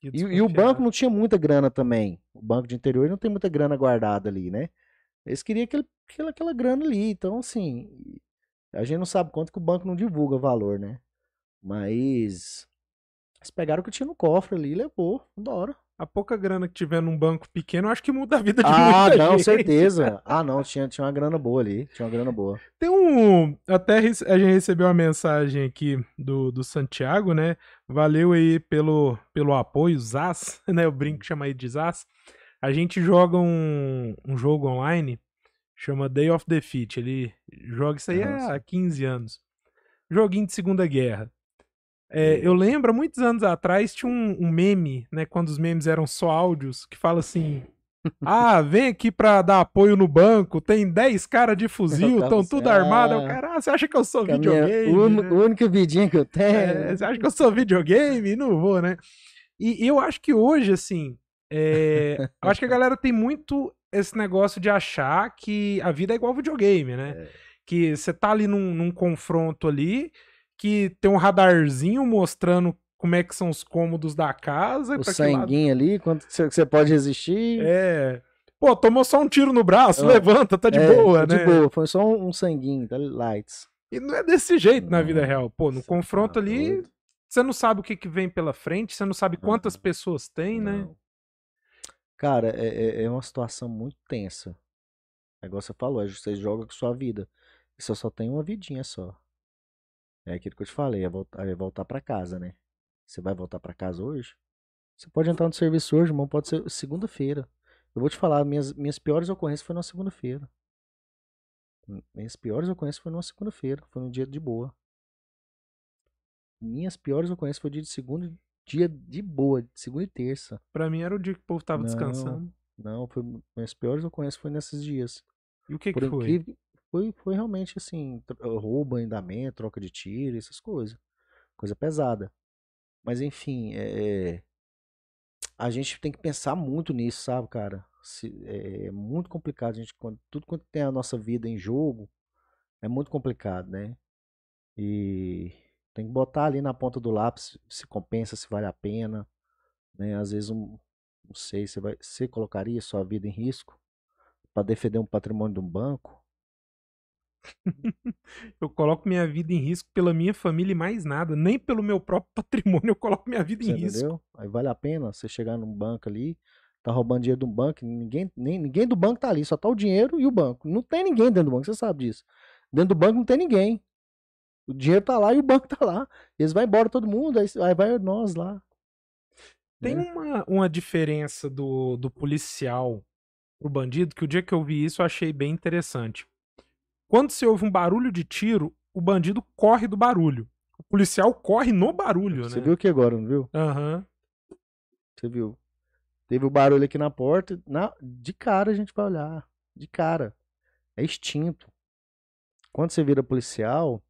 e, e, o banco não tinha muita grana também. O banco de interior não tem muita grana guardada ali, né? Eles queriam aquele, aquela, aquela grana ali. Então, assim, a gente não sabe quanto que o banco não divulga valor, né? Mas eles pegaram o que tinha no cofre ali e levou. Embora a pouca grana que tiver num banco pequeno, acho que muda a vida de ah, muita não, gente. certeza. Ah, não, tinha, tinha uma grana boa ali. Tinha uma grana boa. Tem um. Até a gente recebeu uma mensagem aqui do, do Santiago, né? Valeu aí pelo, pelo apoio, Zaz, né? O brinco chama aí de Zaz. A gente joga um, um jogo online, chama Day of Defeat. Ele joga isso aí Nossa. há 15 anos. Joguinho de Segunda Guerra. É, eu lembro, muitos anos atrás, tinha um, um, meme, né? Quando os memes eram só áudios, que fala assim: Ah, vem aqui pra dar apoio no banco, tem 10 caras de fuzil, estão tudo armado. Eu, cara, ah, você acha que eu sou videogame? O né? único vidinho que eu tenho. É, você acha que eu sou videogame? Não vou, né? E, e eu acho que hoje, assim, é, eu acho que a galera tem muito esse negócio de achar que a vida é igual videogame, né? É. Que você tá ali num, num confronto ali que tem um radarzinho mostrando como é que são os cômodos da casa. O sanguinho ali, quanto você pode resistir. É. Pô, tomou só um tiro no braço, é. levanta, tá de é, boa, tá né? De boa, foi só um sanguinho, tá lights. E não é desse jeito não. na vida real. Pô, no confronto tá ali, você não sabe o que, que vem pela frente, você não sabe quantas não. pessoas tem, né? não. né? Cara, é, é, é uma situação muito tensa. É igual você falou, é você joga com sua vida. E você só tem uma vidinha só. É aquilo que eu te falei, é voltar, é voltar para casa, né? Você vai voltar para casa hoje? Você pode entrar no serviço hoje, irmão, pode ser segunda-feira. Eu vou te falar, minhas, minhas piores ocorrências foi na segunda-feira. Minhas piores ocorrências foi numa segunda-feira, foi um dia de boa. Minhas piores ocorrências foi dia de segunda, dia de boa, de segunda e terça. Pra mim era o dia que o povo tava não, descansando. Não, foi, minhas piores ocorrências foi nesses dias. E o que, Por que foi? Incrível, foi, foi realmente assim, roubo, andamento, troca de tiro, essas coisas. Coisa pesada. Mas enfim, é, é, a gente tem que pensar muito nisso, sabe, cara? Se, é, é, muito complicado. A gente, quando, tudo quanto tem a nossa vida em jogo, é muito complicado, né? E tem que botar ali na ponta do lápis se compensa, se vale a pena. Né? Às vezes, um, não sei, você, vai, você colocaria sua vida em risco para defender um patrimônio de um banco? eu coloco minha vida em risco pela minha família e mais nada. Nem pelo meu próprio patrimônio eu coloco minha vida você em entendeu? risco. Aí vale a pena você chegar num banco ali, tá roubando dinheiro de um banco, ninguém, nem, ninguém do banco tá ali, só tá o dinheiro e o banco. Não tem ninguém dentro do banco, você sabe disso. Dentro do banco não tem ninguém. O dinheiro tá lá e o banco tá lá. Eles vão embora todo mundo, aí, aí vai nós lá. Tem né? uma, uma diferença do, do policial pro bandido, que o dia que eu vi isso eu achei bem interessante. Quando se ouve um barulho de tiro, o bandido corre do barulho. O policial corre no barulho, Você né? Você viu aqui agora, não viu? Aham. Uhum. Você viu? Teve o barulho aqui na porta, na, de cara a gente vai olhar. De cara. É instinto. Quando você vira policial,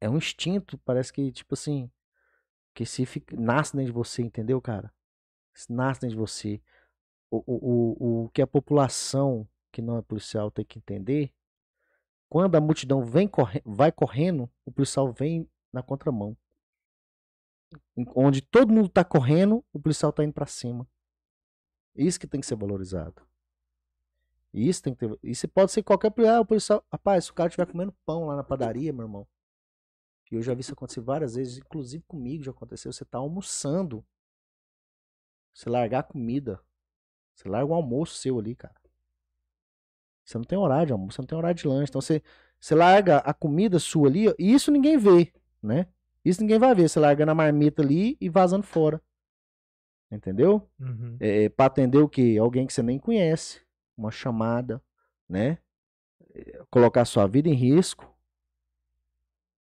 é um instinto, parece que, tipo assim, que se fica, nasce dentro de você, entendeu, cara? Nasce dentro de você. O, o, o, o que a população que não é policial tem que entender quando a multidão vem corre vai correndo, o policial vem na contramão. Onde todo mundo está correndo, o policial está indo para cima. Isso que tem que ser valorizado. Isso tem que ter. Isso pode ser qualquer. Ah, o policial. Rapaz, se o cara estiver comendo pão lá na padaria, meu irmão. E eu já vi isso acontecer várias vezes, inclusive comigo já aconteceu. Você tá almoçando. Você largar a comida. Você larga o almoço seu ali, cara. Você não tem horário de almoço, você não tem horário de lanche. Então você, você larga a comida sua ali, e isso ninguém vê, né? Isso ninguém vai ver. Você larga na marmita ali e vazando fora. Entendeu? Uhum. É, pra atender o quê? Alguém que você nem conhece. Uma chamada, né? É, colocar sua vida em risco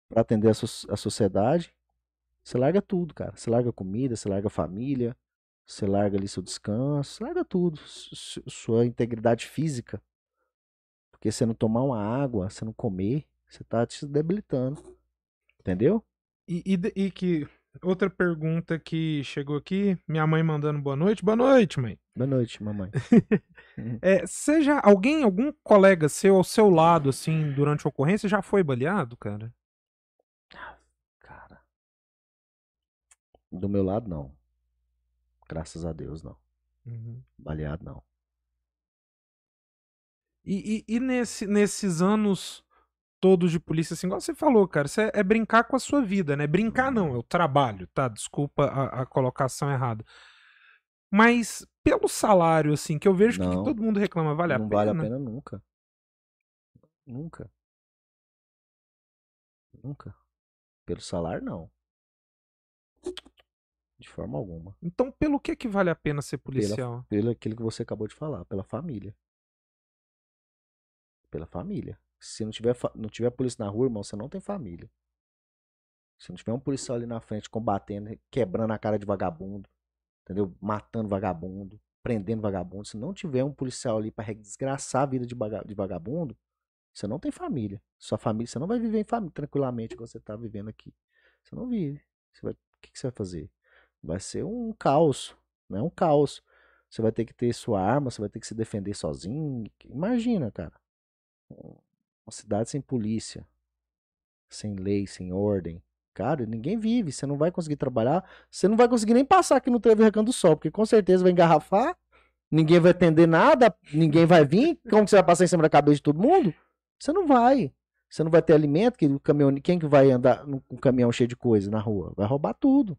para atender a, so a sociedade. Você larga tudo, cara. Você larga comida, você larga família, você larga ali seu descanso, você larga tudo. S sua integridade física. Porque você não tomar uma água, você não comer, você tá te debilitando. Entendeu? E, e, e, que outra pergunta que chegou aqui, minha mãe mandando boa noite. Boa noite, mãe. Boa noite, mamãe. é, seja alguém, algum colega seu ao seu lado, assim, durante a ocorrência, já foi baleado, cara? Cara. Do meu lado, não. Graças a Deus, não. Uhum. Baleado, não. E, e, e nesse, nesses anos todos de polícia, assim, igual você falou, cara, você é, é brincar com a sua vida, né? Brincar não, é o trabalho, tá? Desculpa a, a colocação errada. Mas pelo salário, assim, que eu vejo que, que todo mundo reclama, vale a não pena? Não vale a pena nunca. Nunca. Nunca. Pelo salário, não. De forma alguma. Então, pelo que que vale a pena ser policial? Pela, pelo aquilo que você acabou de falar, pela família. Pela família. Se não tiver, não tiver polícia na rua, irmão, você não tem família. Se não tiver um policial ali na frente combatendo, quebrando a cara de vagabundo, entendeu? Matando vagabundo, prendendo vagabundo. Se não tiver um policial ali para desgraçar a vida de vagabundo, você não tem família. Sua família, você não vai viver em família tranquilamente como você tá vivendo aqui. Você não vive. Você vai, o que, que você vai fazer? Vai ser um caos, né? Um caos. Você vai ter que ter sua arma, você vai ter que se defender sozinho. Imagina, cara. Uma cidade sem polícia, sem lei, sem ordem. Cara, ninguém vive. Você não vai conseguir trabalhar. Você não vai conseguir nem passar aqui no Trevo Recanto do Sol, porque com certeza vai engarrafar. Ninguém vai atender nada. Ninguém vai vir. Como você vai passar em cima da cabeça de todo mundo? Você não vai. Você não vai ter alimento. Que o caminhão, quem que vai andar com um caminhão cheio de coisa na rua? Vai roubar tudo.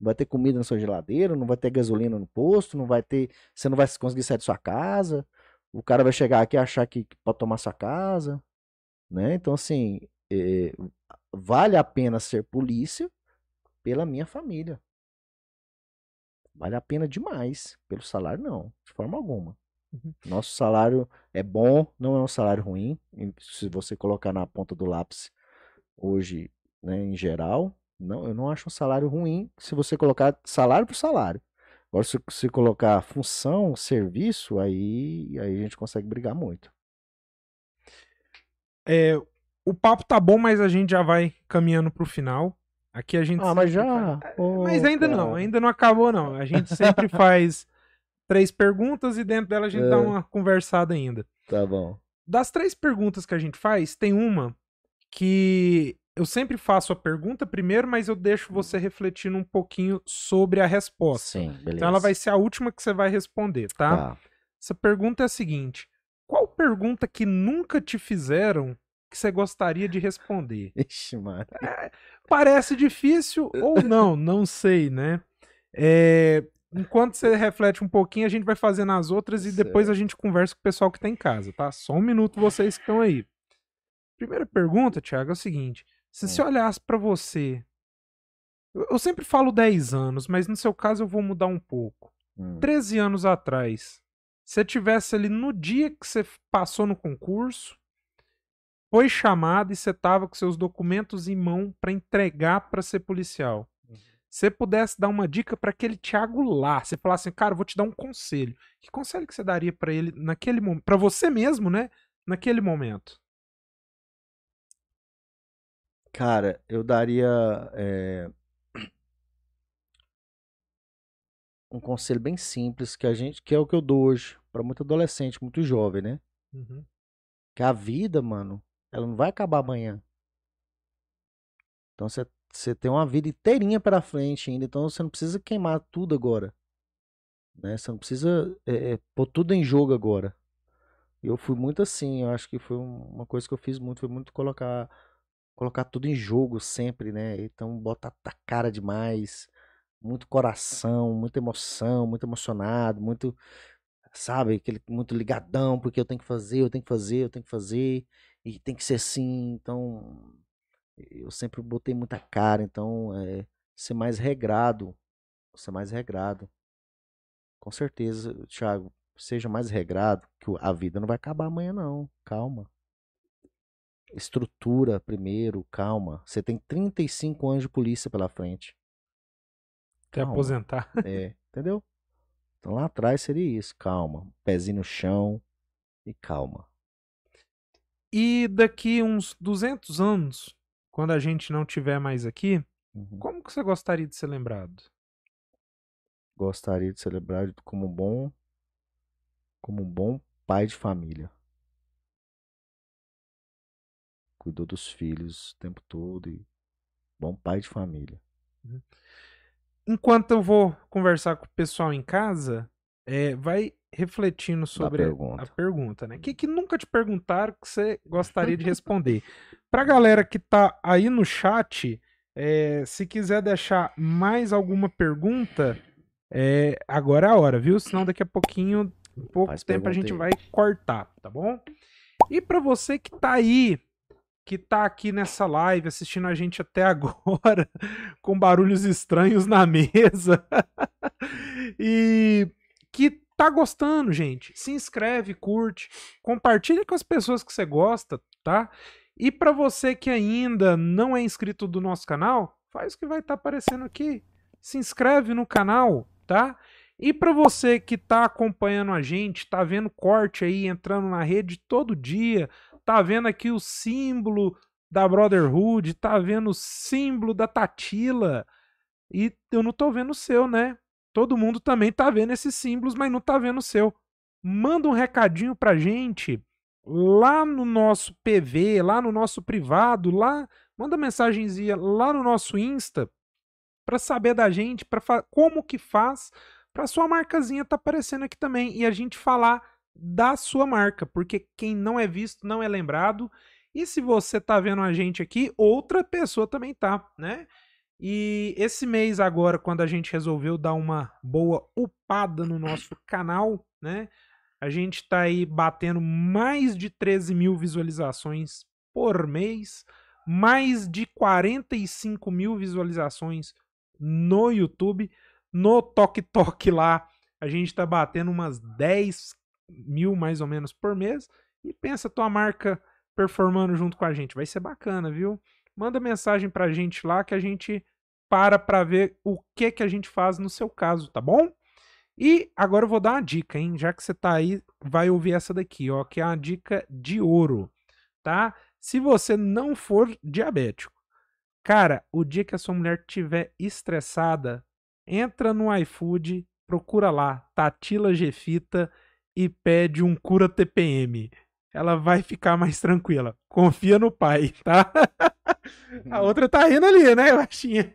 Não vai ter comida na sua geladeira, não vai ter gasolina no posto, não vai ter. Você não vai conseguir sair de sua casa. O cara vai chegar aqui e achar que pode tomar sua casa, né? Então, assim, é, vale a pena ser polícia pela minha família. Vale a pena demais. Pelo salário, não, de forma alguma. Uhum. Nosso salário é bom, não é um salário ruim. Se você colocar na ponta do lápis hoje, né, em geral, não, eu não acho um salário ruim se você colocar salário por salário. Agora, se colocar função, serviço, aí, aí a gente consegue brigar muito. É, o papo tá bom, mas a gente já vai caminhando pro final. Aqui a gente. Ah, mas já. Oh, mas ainda cara. não, ainda não acabou, não. A gente sempre faz três perguntas e dentro dela a gente é. dá uma conversada ainda. Tá bom. Das três perguntas que a gente faz, tem uma que eu sempre faço a pergunta primeiro, mas eu deixo você refletindo um pouquinho sobre a resposta. Sim, beleza. Então ela vai ser a última que você vai responder, tá? tá. Essa pergunta é a seguinte: qual pergunta que nunca te fizeram que você gostaria de responder? Ixi, mano. É, parece difícil ou não, não sei, né? É, enquanto você reflete um pouquinho, a gente vai fazendo as outras e certo. depois a gente conversa com o pessoal que tá em casa, tá? Só um minuto vocês que estão aí. Primeira pergunta, Thiago, é o seguinte: se você olhasse para você. Eu sempre falo 10 anos, mas no seu caso eu vou mudar um pouco. Hum. 13 anos atrás, você tivesse ali no dia que você passou no concurso, foi chamado e você tava com seus documentos em mão para entregar para ser policial. Uhum. Você pudesse dar uma dica para aquele Thiago lá, você falasse assim, cara, vou te dar um conselho. Que conselho que você daria para ele naquele momento, para você mesmo, né? Naquele momento? Cara, eu daria é, um conselho bem simples que a gente, que é o que eu dou hoje para muito adolescente, muito jovem, né? Uhum. Que a vida, mano, ela não vai acabar amanhã. Então você você tem uma vida inteirinha para frente ainda, então você não precisa queimar tudo agora, né? Você não precisa é, é, pôr tudo em jogo agora. eu fui muito assim, eu acho que foi uma coisa que eu fiz muito, foi muito colocar colocar tudo em jogo sempre, né? Então botar a cara demais, muito coração, muita emoção, muito emocionado, muito sabe, aquele muito ligadão, porque eu tenho que fazer, eu tenho que fazer, eu tenho que fazer e tem que ser assim, então eu sempre botei muita cara, então é, ser mais regrado, ser mais regrado. Com certeza, Thiago, seja mais regrado, que a vida não vai acabar amanhã não. Calma. Estrutura primeiro, calma. Você tem 35 anos de polícia pela frente. Quer aposentar. É, entendeu? Então lá atrás seria isso, calma. Pezinho no chão e calma. E daqui uns 200 anos, quando a gente não tiver mais aqui, uhum. como que você gostaria de ser lembrado? Gostaria de ser lembrado como um bom como um bom pai de família. Cuidou dos filhos o tempo todo e bom pai de família. Uhum. Enquanto eu vou conversar com o pessoal em casa, é, vai refletindo sobre pergunta. a pergunta, né? O que, que nunca te perguntaram que você gostaria de responder? Pra galera que tá aí no chat, é, se quiser deixar mais alguma pergunta, é, agora é a hora, viu? Senão daqui a pouquinho, pouco Faz tempo a gente vai cortar, tá bom? E para você que tá aí, que tá aqui nessa live assistindo a gente até agora, com barulhos estranhos na mesa, e que tá gostando, gente, se inscreve, curte, compartilha com as pessoas que você gosta, tá? E para você que ainda não é inscrito do nosso canal, faz o que vai estar tá aparecendo aqui. Se inscreve no canal, tá? E para você que tá acompanhando a gente, tá vendo corte aí entrando na rede todo dia, tá vendo aqui o símbolo da Brotherhood, tá vendo o símbolo da Tatila, e eu não tô vendo o seu, né? Todo mundo também tá vendo esses símbolos, mas não tá vendo o seu. Manda um recadinho pra gente lá no nosso PV, lá no nosso privado, lá, manda mensagenzinha lá no nosso Insta para saber da gente, para como que faz para sua marcazinha tá aparecendo aqui também e a gente falar da sua marca, porque quem não é visto não é lembrado. E se você tá vendo a gente aqui, outra pessoa também tá, né? E esse mês agora, quando a gente resolveu dar uma boa upada no nosso canal, né? A gente tá aí batendo mais de 13 mil visualizações por mês, mais de 45 mil visualizações no YouTube. No Tok Tok lá, a gente tá batendo umas 10 mil mais ou menos por mês. E pensa tua marca performando junto com a gente. Vai ser bacana, viu? Manda mensagem pra gente lá que a gente para para ver o que que a gente faz no seu caso, tá bom? E agora eu vou dar uma dica, hein? Já que você tá aí, vai ouvir essa daqui, ó, que é uma dica de ouro, tá? Se você não for diabético, cara, o dia que a sua mulher estiver estressada, entra no iFood, procura lá, Tatila Gefita e pede um cura TPM. Ela vai ficar mais tranquila. Confia no pai, tá? A uhum. outra tá rindo ali, né, baixinha?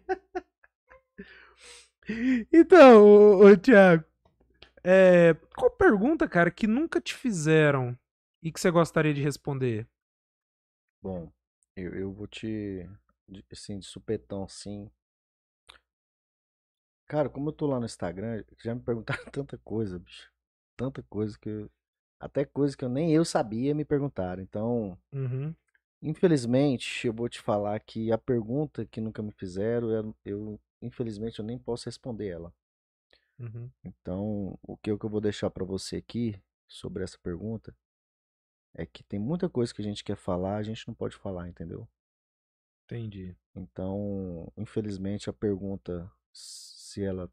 Então, ô, ô Thiago, é, qual pergunta, cara, que nunca te fizeram e que você gostaria de responder? Bom, eu, eu vou te, assim, de supetão, assim. Cara, como eu tô lá no Instagram, já me perguntaram tanta coisa, bicho. Tanta coisa que eu, até coisa que eu nem eu sabia me perguntaram. Então, uhum. Infelizmente, eu vou te falar que a pergunta que nunca me fizeram, eu, eu infelizmente eu nem posso responder ela. Uhum. Então, o que, o que eu vou deixar para você aqui sobre essa pergunta é que tem muita coisa que a gente quer falar, a gente não pode falar, entendeu? Entendi. Então, infelizmente, a pergunta, se ela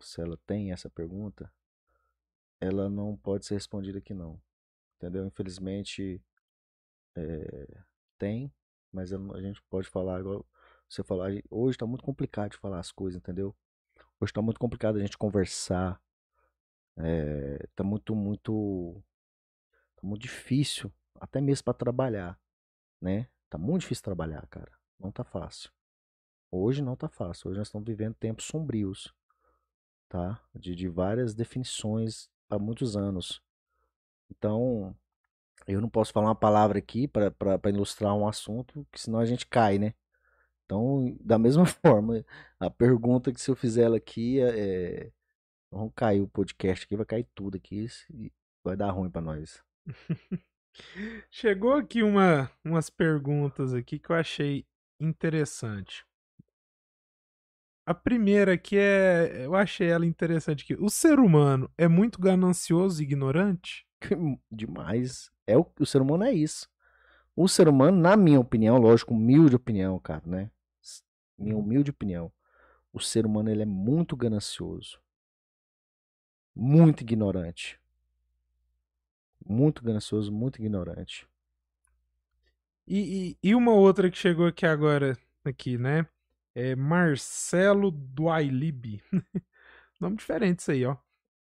se ela tem essa pergunta, ela não pode ser respondida aqui não. Entendeu? Infelizmente, é, tem, mas a gente pode falar igual você falar. Hoje está muito complicado de falar as coisas, entendeu? Hoje está muito complicado a gente conversar. É, tá muito, muito. Tá muito difícil, até mesmo para trabalhar, né? Tá muito difícil trabalhar, cara. Não tá fácil. Hoje não tá fácil. Hoje nós estamos vivendo tempos sombrios, tá? De, de várias definições há muitos anos. Então, eu não posso falar uma palavra aqui para ilustrar um assunto, que senão a gente cai, né? Então, da mesma forma, a pergunta que se eu fizer ela aqui é. Vamos cair o podcast aqui, vai cair tudo aqui e vai dar ruim para nós. Chegou aqui uma, umas perguntas aqui que eu achei interessante. A primeira aqui é. Eu achei ela interessante aqui. O ser humano é muito ganancioso e ignorante? Demais. É o, o ser humano é isso. O ser humano, na minha opinião, lógico, humilde opinião, cara, né? Minha uhum. humilde opinião. O ser humano ele é muito ganancioso. Muito ignorante. Muito ganancioso, muito ignorante. E, e, e uma outra que chegou aqui agora, aqui, né? É Marcelo Duailib. Nome diferente isso aí, ó.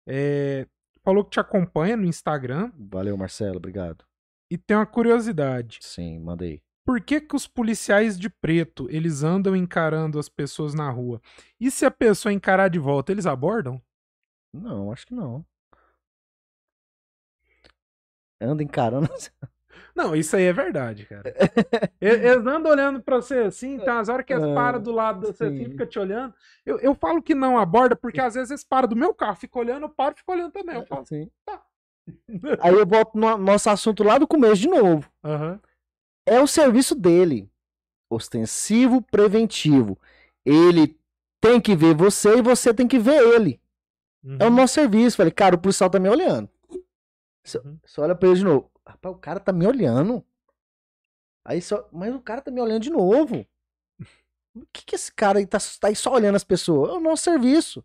É, falou que te acompanha no Instagram. Valeu, Marcelo, obrigado. E tem uma curiosidade. Sim, mandei. Por que, que os policiais de preto, eles andam encarando as pessoas na rua? E se a pessoa encarar de volta, eles abordam? Não, acho que não. Anda encarando. Não, isso aí é verdade, cara. Eles andam olhando pra você assim, tem umas horas que eles param do lado de você assim, fica te olhando. Eu, eu falo que não aborda, porque às vezes eles param do meu carro, fica olhando, eu paro e fico olhando também. Eu falo, Sim. tá. Aí eu volto no nosso assunto lá do começo de novo. Uhum. É o serviço dele. Ostensivo preventivo. Ele tem que ver você e você tem que ver ele. Uhum. É o nosso serviço. Falei, cara, o policial tá me olhando. Uhum. você olha pra ele de novo. Rapaz, o cara tá me olhando. Aí só. Mas o cara tá me olhando de novo. O que, que esse cara aí tá, tá aí só olhando as pessoas? É o nosso serviço.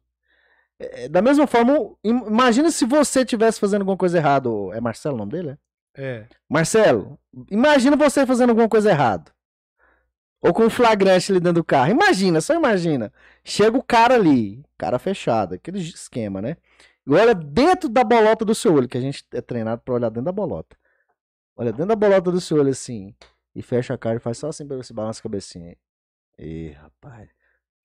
É, é da mesma forma, imagina se você tivesse fazendo alguma coisa errada. É Marcelo o nome dele? É. é. Marcelo, imagina você fazendo alguma coisa errada. Ou com um flagrante ali dentro do carro. Imagina, só imagina. Chega o cara ali, cara fechado, aquele esquema, né? E olha dentro da bolota do seu olho, que a gente é treinado para olhar dentro da bolota. Olha dentro da bolota do seu olho assim. E fecha a cara e faz só assim pra você balançar a cabecinha. Ih, rapaz.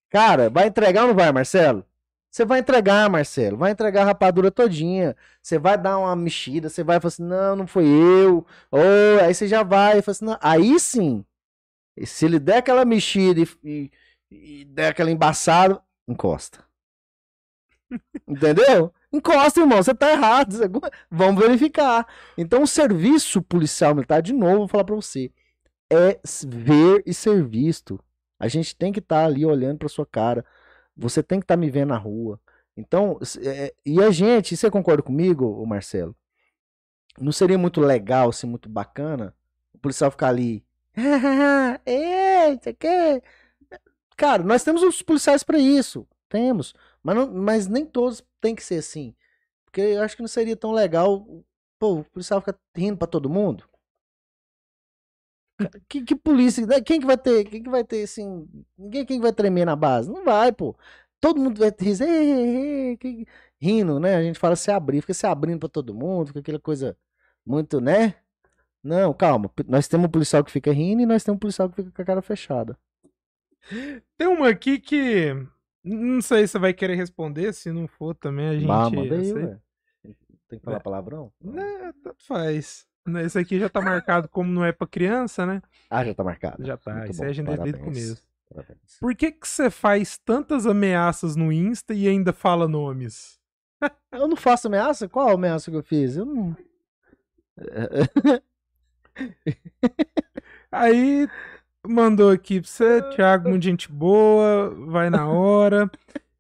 Cara, vai entregar ou não vai, Marcelo? Você vai entregar, Marcelo. Vai entregar a rapadura todinha. Você vai dar uma mexida. Você vai falar assim: não, não foi eu. Ou aí você já vai. Fala assim, não. Aí sim. Se ele der aquela mexida e, e, e der aquela embaçada, encosta. Entendeu? Encosta, irmão, você tá errado. Vamos verificar. Então, o serviço policial militar, de novo, vou falar pra você, é ver e ser visto. A gente tem que estar tá ali olhando pra sua cara. Você tem que estar tá me vendo na rua. Então, é, e a gente, você concorda comigo, Marcelo? Não seria muito legal, assim, muito bacana, o policial ficar ali. Ei, você quer? Cara, nós temos os policiais para isso. Temos. Mas, não, mas nem todos tem que ser assim. Porque eu acho que não seria tão legal. Pô, o policial ficar rindo pra todo mundo. Que, que polícia? Né, quem que vai ter? Quem que vai ter assim? Ninguém quem vai tremer na base? Não vai, pô. Todo mundo vai rir, rindo, né? A gente fala se abrir, fica se abrindo pra todo mundo, fica aquela coisa muito, né? Não, calma. Nós temos um policial que fica rindo e nós temos um policial que fica com a cara fechada. Tem uma aqui que não sei se você vai querer responder, se não for também a gente. Ah, manda aí. Tem que falar é. palavrão? Não, tanto faz. Esse aqui já tá marcado como não é pra criança, né? Ah, já tá marcado. Já tá. Muito Isso bom. aí a gente desde o começo. Parabéns. Por que que você faz tantas ameaças no Insta e ainda fala nomes? Eu não faço ameaça? Qual ameaça que eu fiz? Eu não. aí mandou aqui pra você, Thiago, muito gente boa, vai na hora.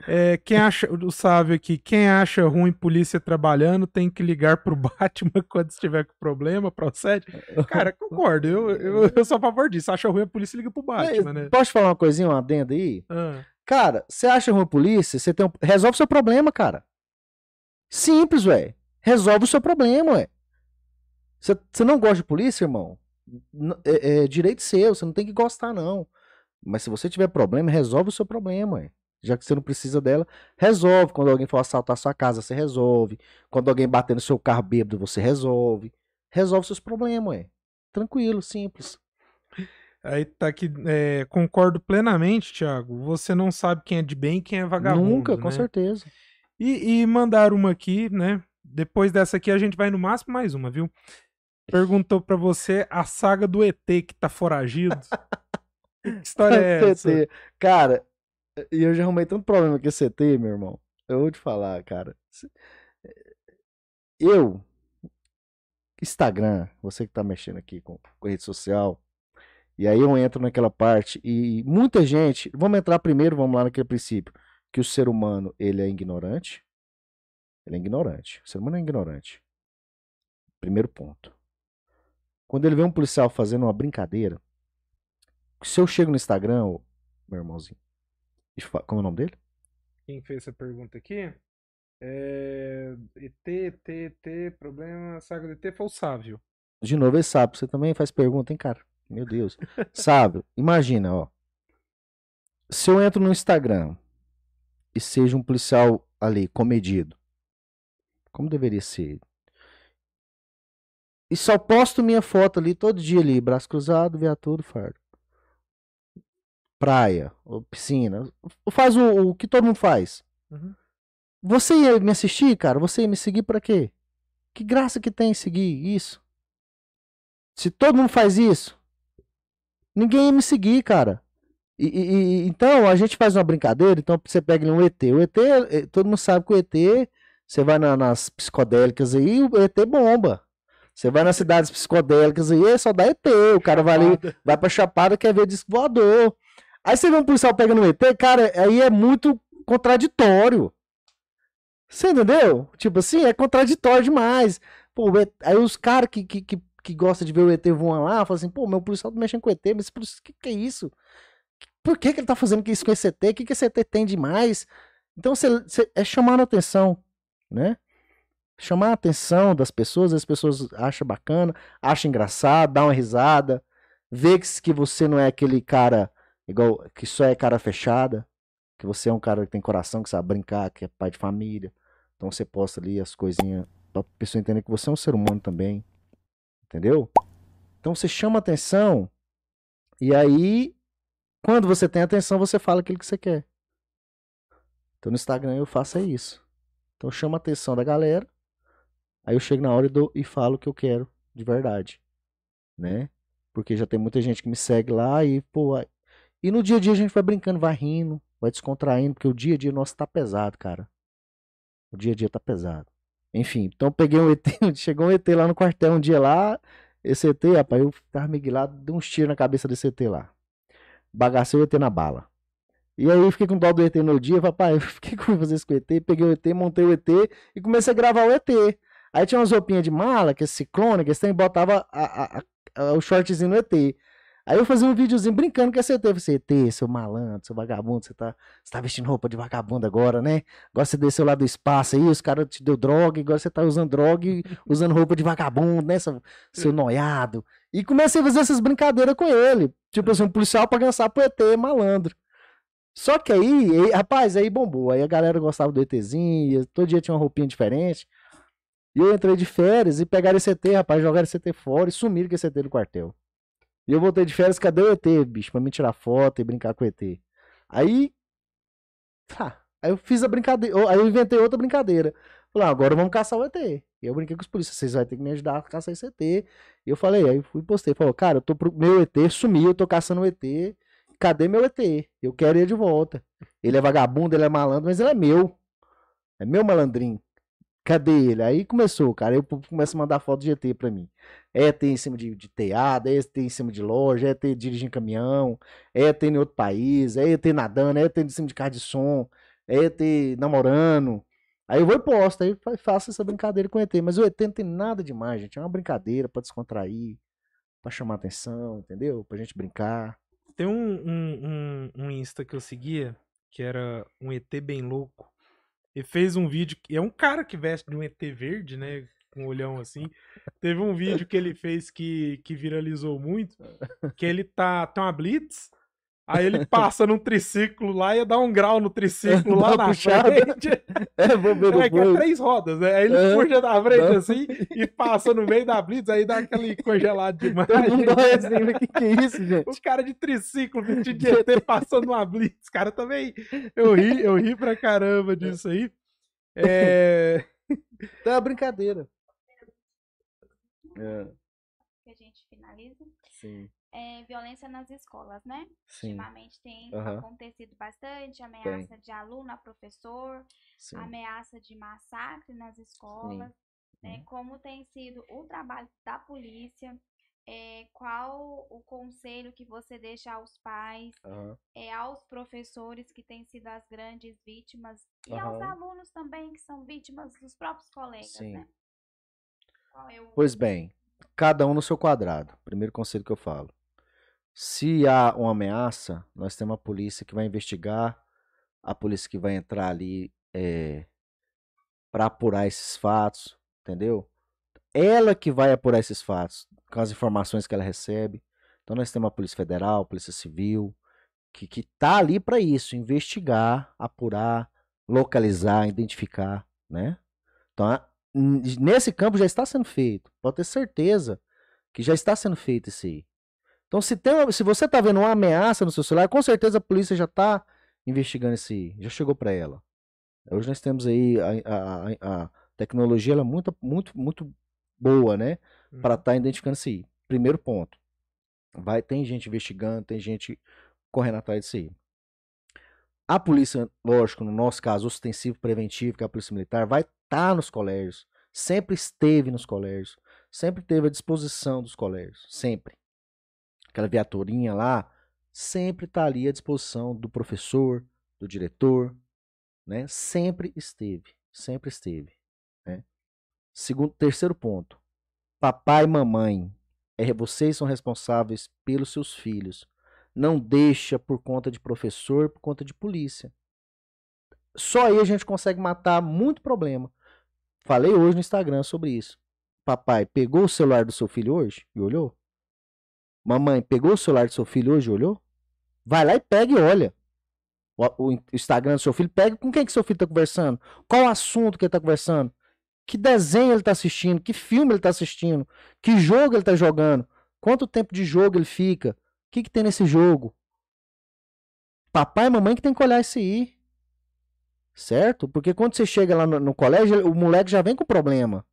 É, quem acha, o Sávio aqui, quem acha ruim polícia trabalhando tem que ligar pro Batman quando estiver com problema, procede. Cara, concordo, eu, eu, eu sou a favor disso. Acha ruim a polícia, liga pro Batman, né? Posso falar uma coisinha, uma adenda aí? Ah. Cara, você acha ruim a polícia, você tem um... resolve o seu problema, cara. Simples, ué. Resolve o seu problema, ué. Você não gosta de polícia, irmão? É, é, direito seu, você não tem que gostar, não. Mas se você tiver problema, resolve o seu problema, ué. Já que você não precisa dela, resolve. Quando alguém for assaltar a sua casa, você resolve. Quando alguém bater no seu carro bêbado, você resolve. Resolve seus problemas, ué. Tranquilo, simples. Aí tá aqui, é, concordo plenamente, Thiago. Você não sabe quem é de bem e quem é vagabundo. Nunca, né? com certeza. E, e mandaram uma aqui, né? depois dessa aqui a gente vai no máximo mais uma, viu? Perguntou pra você a saga do ET que tá foragido. que história é essa? CT. Cara, e eu já arrumei tanto problema com esse CT, meu irmão. Eu vou te falar, cara. Se- Eu, Instagram, você que tá mexendo aqui com, com rede social, e aí eu entro naquela parte e muita gente, vamos entrar primeiro, vamos lá naquele princípio, que o ser humano, ele é ignorante. Ele é ignorante. O ser humano é ignorante. Primeiro ponto. Quando ele vê um policial fazendo uma brincadeira, se eu chego no Instagram, meu irmãozinho, como é o nome dele? Quem fez essa pergunta aqui? É... ET, ET, ET, problema, saga do ET foi o Sávio. De novo, ele sabe. Você também faz pergunta, hein, cara? Meu Deus. Sábio, imagina, ó. Se eu entro no Instagram e seja um policial ali, comedido, como deveria ser? E só posto minha foto ali todo dia ali, braço cruzado, viatura, fardo. Praia, ou piscina. Faz o, o que todo mundo faz. Uhum. Você ia me assistir, cara? Você ia me seguir pra quê? Que graça que tem em seguir isso? Se todo mundo faz isso, ninguém ia me seguir, cara. E, e- então a gente faz uma brincadeira, então você pega um ET. O ET, eh, todo mundo sabe que o ET, você vai na- nas psicodélicas aí, o ET bomba. Você vai nas cidades psicodélicas aí, é só dá ET. O cara vai ali, vai pra Chapada, quer ver disco voador. Aí você vê um policial pegando um ET, cara, aí é muito contraditório. Você entendeu? Tipo assim, é contraditório demais. Pô, aí os caras que, que, que, que gostam de ver o ET voando lá, falam assim, pô, meu policial tá mexendo com o ET, mas o que, que é isso? Por que, que ele tá fazendo isso com esse ET? O que, que esse ET tem demais? Então, você, você- é chamar a atenção, né? Chamar a atenção das pessoas, as pessoas acham bacana, acham engraçado, dá uma risada, vê que, você não é aquele cara igual que só é cara fechada, que você é um cara que tem coração, que sabe brincar, que é pai de família. Então você posta ali as coisinhas pra pessoa entender que você é um ser humano também. Entendeu? Então você chama atenção e aí quando você tem atenção, você fala aquilo que você quer. Então no Instagram eu faço é isso. Então chama a atenção da galera. Aí eu chego na hora e, dou, e falo o que eu quero de verdade, né? Porque já tem muita gente que me segue lá e, pô, aí- e no dia a dia a gente vai brincando, vai rindo, vai descontraindo, porque o dia a dia nosso tá pesado, cara. O dia a dia tá pesado. Enfim, então peguei um ET, chegou um ET lá no quartel um dia lá, esse ET, rapaz, eu tava miguelado, dei uns tiros na cabeça desse ET lá. Bagacei o ET na bala. E aí eu fiquei com dó do ET no dia, papai, eu vou fazer isso com o ET? Peguei o ET, montei o ET e comecei a gravar o ET. Aí tinha umas roupinhas de mala, que esse ciclone, que esse tem, botava a- a- a- o shortzinho no ET. Aí eu fazia um videozinho brincando com esse ET. Eu falei, ET, seu malandro, seu vagabundo, você tá, você tá vestindo roupa de vagabundo agora, né? Agora você desceu lá do espaço aí, os caras te deu droga, agora você tá usando droga e usando roupa de vagabundo, né, seu, seu noiado. E comecei a fazer essas brincadeiras com ele. Tipo assim, um policial pra cansar pro ET, malandro. Só que aí, aí, rapaz, aí bombou. Aí a galera gostava do ETzinho, todo dia tinha uma roupinha diferente. E eu entrei de férias e pegaram esse ET, rapaz, jogaram esse ET fora e sumiram com esse ET do quartel. E eu voltei de férias, cadê o ET, bicho? Pra me tirar foto e brincar com o ET. Aí. Tá. Aí eu fiz a brincadeira. Aí eu inventei outra brincadeira. Falei, ah, agora vamos caçar o ET. E eu brinquei com os polícias, vocês vão ter que me ajudar a caçar esse ET. E eu falei, aí fui postei. Falou, cara, eu tô pro... meu ET sumiu, eu tô caçando o ET. Cadê meu ET? Eu quero ele de volta. Ele é vagabundo, ele é malandro, mas ele é meu. É meu malandrinho. Cadê ele? Aí começou, cara. Aí o povo começa a mandar foto de ET pra mim. É ET em cima de, de teada, é ET em cima de loja, é ET dirigindo caminhão, é ET em outro país, é ET nadando, é ET em cima de carro de som, é ET namorando. Aí eu vou e posto, aí fa- faço essa brincadeira com o ET. Mas o ET não tem nada demais, gente. É uma brincadeira pra descontrair, pra chamar atenção, entendeu? Pra gente brincar. Tem um, um, um, um Insta que eu seguia, que era um ET bem louco. E fez um vídeo. É um cara que veste de um ET verde, né? Com um olhão assim. Teve um vídeo que ele fez que, que viralizou muito. Que ele tá. Tem uma Blitz. Aí ele passa num triciclo lá e ia dar um grau no triciclo lá na puxada. frente. É, vou ver É, que é três rodas, né? Aí ele É. puxa da frente Dá. assim e passa no meio da Blitz, aí dá aquele congelado de Todo mundo olha assim, mas que que é isso, gente? Os caras de triciclo, vestido de ET, passando uma blitz. Cara, também. Eu ri, eu ri pra caramba disso aí. É, É uma brincadeira. É, Que a gente finaliza. sim, É, violência nas escolas, né? sim, Ultimamente tem Aham. acontecido bastante ameaça de aluno a professor, sim. ameaça de massacre nas escolas, né? Uhum. Como tem sido o trabalho da polícia, é, qual o conselho que você deixa aos pais, Aham. é, aos professores que têm sido as grandes vítimas e aos alunos também que são vítimas dos próprios colegas, Sim. né? É o... Pois bem, cada um no seu quadrado. Primeiro conselho que eu falo. Se há uma ameaça, nós temos a polícia que vai investigar, a polícia que vai entrar ali para apurar esses fatos, entendeu? Ela que vai apurar esses fatos com as informações que ela recebe. Então nós temos a Polícia Federal, a Polícia Civil, que que tá ali para isso, investigar, apurar, localizar, identificar, né? Então, nesse campo já está sendo feito. Pode ter certeza que já está sendo feito isso aí. Então, se, tem uma- se você está vendo uma ameaça no seu celular, com certeza a polícia já está investigando aí. Já chegou para ela. Hoje nós temos aí a, a- a- tecnologia ela é muito, muito, muito boa, né? Para estar identificando isso aí. Primeiro ponto. Vai, tem gente investigando, tem gente correndo atrás disso aí. A polícia, lógico, no nosso caso, ostensivo preventivo, que é a polícia militar, vai estar nos colégios. Sempre esteve nos colégios. Sempre teve à disposição dos colégios. Sempre. Aquela viaturinha lá, sempre está ali à disposição do professor, do diretor, né? Sempre esteve. Sempre esteve. Né? Segundo, terceiro ponto. Papai e mamãe, é, vocês são responsáveis pelos seus filhos. Não deixa por conta de professor, por conta de polícia. Só aí a gente consegue matar muito problema. Falei hoje no Instagram sobre isso. Papai pegou o celular do seu filho hoje e olhou? Mamãe pegou o celular do seu filho hoje olhou? Vai lá e pega e olha. O, o Instagram do seu filho, pega com quem que seu filho está conversando? Qual o assunto que ele está conversando? Que desenho ele está assistindo? Que filme ele está assistindo? Que jogo ele está jogando? Quanto tempo de jogo ele fica? O que, que tem nesse jogo? Papai e mamãe que tem que olhar isso aí. Certo? Porque quando você chega lá no, no colégio, o moleque já vem com problema.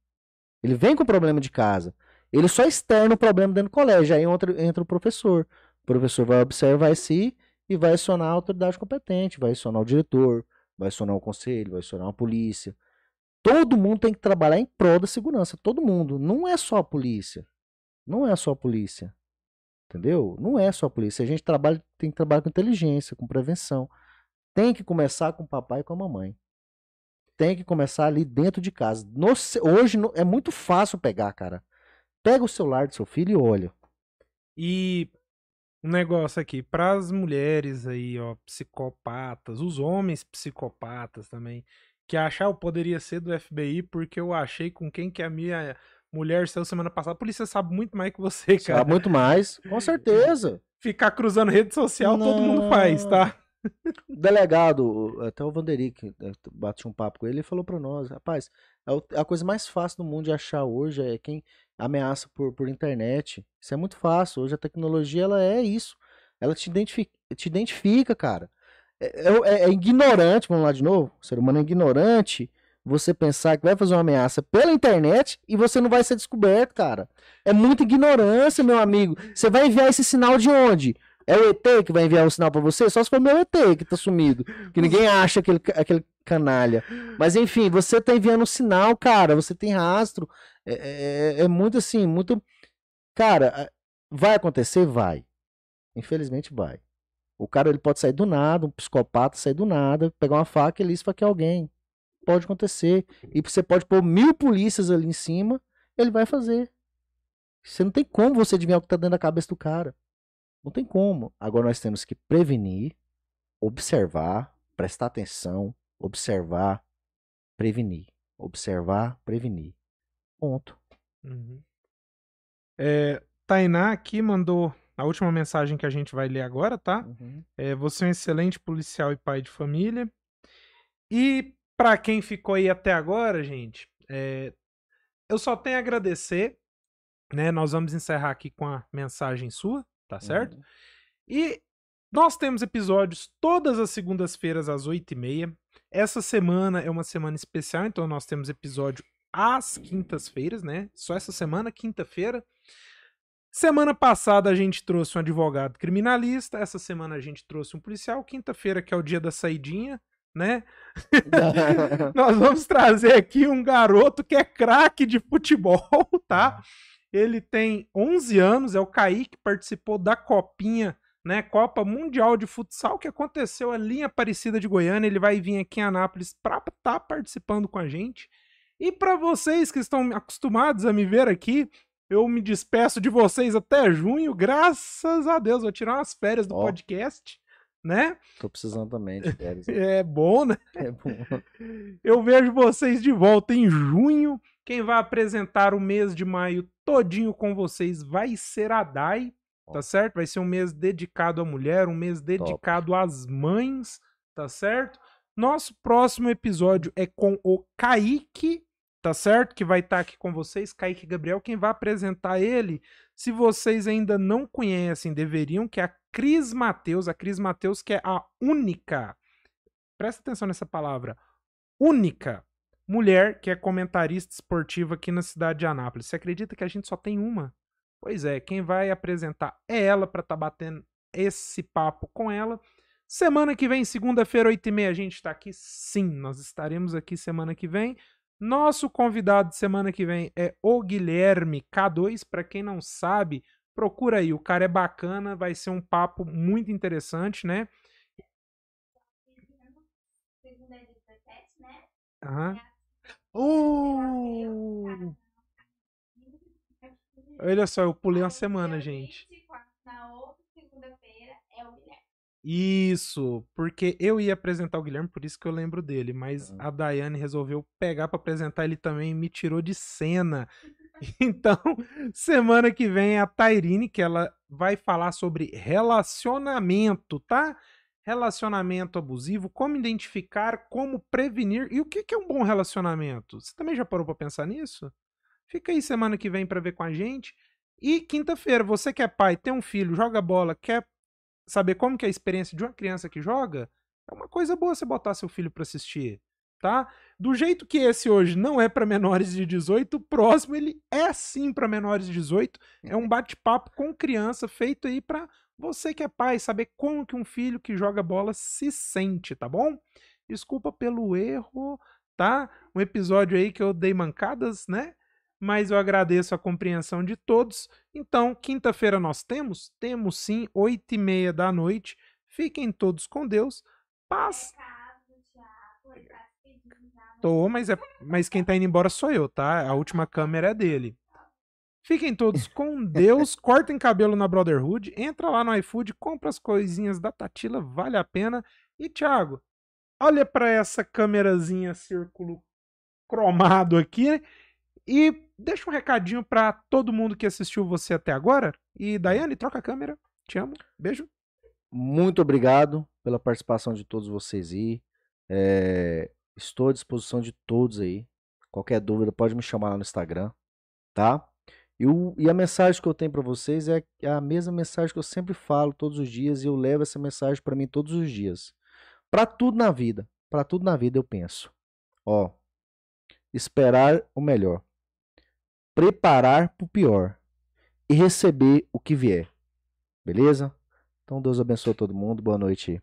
Ele vem com problema de casa. Ele só externa o problema dentro do colégio. Aí entra, entra o professor. O professor vai observar aí e vai acionar a autoridade competente. Vai acionar o diretor, vai acionar o conselho, vai acionar a polícia. Todo mundo tem que trabalhar em prol da segurança. Todo mundo. Não é só a polícia. Não é só a polícia. Entendeu? Não é só a polícia. A gente trabalha, tem que trabalhar com inteligência, com prevenção. Tem que começar com o papai e com a mamãe. Tem que começar ali dentro de casa. No hoje no- é muito fácil pegar, cara. Pega o celular do seu filho e olha. E um negócio aqui, para as mulheres aí, ó, psicopatas, os homens psicopatas também, que achar eu poderia ser do FBI porque eu achei com quem que a minha mulher saiu semana passada. A polícia sabe muito mais que você, cara. Sabe muito mais, com certeza. Ficar cruzando rede social, todo mundo faz, tá? O delegado, até o Vanderick, né, bati um papo com ele, ele falou pra nós, rapaz, é o- a coisa mais fácil do mundo de achar hoje é quem ameaça por, por internet. Isso é muito fácil. Hoje a tecnologia, ela é isso. Ela te identifica, te identifica cara. É, é- é ignorante, vamos lá de novo, o ser humano é ignorante você pensar que vai fazer uma ameaça pela internet e você não vai ser descoberto, cara. É muita ignorância, meu amigo. Você vai enviar esse sinal de onde? É o ET que vai enviar o sinal pra você? Só se for meu ET que tá sumido. Que ninguém acha aquele, aquele canalha. Mas enfim, você tá enviando um sinal, cara. Você tem rastro. É, é- é muito assim, muito. Cara, vai acontecer? Vai. Infelizmente vai. O cara ele pode sair do nada, um psicopata sair do nada, pegar uma faca e ele esfaquear alguém. Pode acontecer. E você pode pôr mil polícias ali em cima, ele vai fazer. Você não tem como você adivinhar o que tá dentro da cabeça do cara. Não tem como. Agora nós temos que prevenir, observar, prestar atenção, observar, prevenir. Observar, prevenir. Ponto. Uhum. É, Tainá aqui mandou a última mensagem que a gente vai ler agora, tá? É, você é um excelente policial e pai de família. E pra quem ficou aí até agora, gente, é, eu só tenho a agradecer, né? Nós vamos encerrar aqui com a mensagem sua, tá certo? Uhum. E Nós temos episódios todas as segundas-feiras às 8h30. Essa semana é uma semana especial, então nós temos episódio às quintas-feiras, né? Só essa semana, quinta-feira. Semana passada a gente trouxe um advogado criminalista, essa semana a gente trouxe um policial, quinta-feira que é o dia da saidinha, né? Nós vamos trazer aqui um garoto que é craque de futebol, tá? Ele tem 11 anos, é o Kaique, participou da Copinha, né? Copa Mundial de Futsal que aconteceu ali em Aparecida de Goiânia. Ele vai vir aqui em Anápolis para estar tá participando com a gente. E para vocês que estão acostumados a me ver aqui, eu me despeço de vocês até junho, graças a Deus. Vou tirar umas férias do oh. podcast, né? Tô precisando também de férias. é bom, né? É bom. Eu vejo vocês de volta em junho. Quem vai apresentar o mês de maio todinho com vocês vai ser a Dai, tá certo? Vai ser um mês dedicado à mulher, um mês dedicado Top. às mães, tá certo? Nosso próximo episódio é com o Kaique, tá certo? Que vai estar tá aqui com vocês, Kaique Gabriel, quem vai apresentar ele, se vocês ainda não conhecem, deveriam, que é a Cris Mateus, a Cris Mateus que é a única, presta atenção nessa palavra, única mulher que é comentarista esportiva aqui na cidade de Anápolis. Você acredita que a gente só tem uma? Pois é, quem vai apresentar é ela para estar tá batendo esse papo com ela. Semana que vem, segunda-feira, 8h30, a gente está aqui? Sim, nós estaremos aqui semana que vem. Nosso convidado de semana que vem é o Guilherme K2. Para quem não sabe, procura aí. O cara é bacana, vai ser um papo muito interessante, né? Aham. Uh! Olha só, eu pulei uma semana, gente. Na outra segunda-feira é o Guilherme. Isso, porque eu ia apresentar o Guilherme, por isso que eu lembro dele, mas uhum. a Daiane resolveu pegar para apresentar ele também e me tirou de cena. Então, semana que vem é a Tairine, que ela vai falar sobre relacionamento, tá? Relacionamento abusivo, como identificar, como prevenir e o que é um bom relacionamento. Você também já parou para pensar nisso? Fica aí semana que vem para ver com a gente. E quinta-feira, você que é pai, tem um filho, joga bola, quer saber como que é a experiência de uma criança que joga, é uma coisa boa você botar seu filho para assistir, tá? Do jeito que esse hoje não é para menores de 18, o próximo ele é sim para menores de 18. É um bate-papo com criança feito aí para você que é pai saber como que um filho que joga bola se sente, tá bom? Desculpa pelo erro, tá? Um episódio aí que eu dei mancadas, né? mas eu agradeço a compreensão de todos. Então, quinta-feira nós temos? Temos sim, oito e meia da noite. Fiquem todos com Deus. Paz. Tô, mas, é, mas quem tá indo embora sou eu, tá? A última câmera é dele. Fiquem todos com Deus, cortem cabelo na Brotherhood, entra lá no iFood, compra as coisinhas da Tatila, vale a pena. E Thiago, olha para essa câmerazinha círculo cromado aqui e deixa um recadinho para todo mundo que assistiu você até agora. E Daiane, troca a câmera. Te amo. Beijo. Muito obrigado pela participação de todos vocês aí. É, estou à disposição de todos aí. Qualquer dúvida pode me chamar lá no Instagram, tá? E, e a mensagem que eu tenho para vocês é, é a mesma mensagem que eu sempre falo todos os dias e eu levo essa mensagem para mim todos os dias. Para tudo na vida, para tudo na vida eu penso. Ó, esperar o melhor preparar para o pior e receber o que vier. Beleza? Então Deus abençoe todo mundo. Boa noite.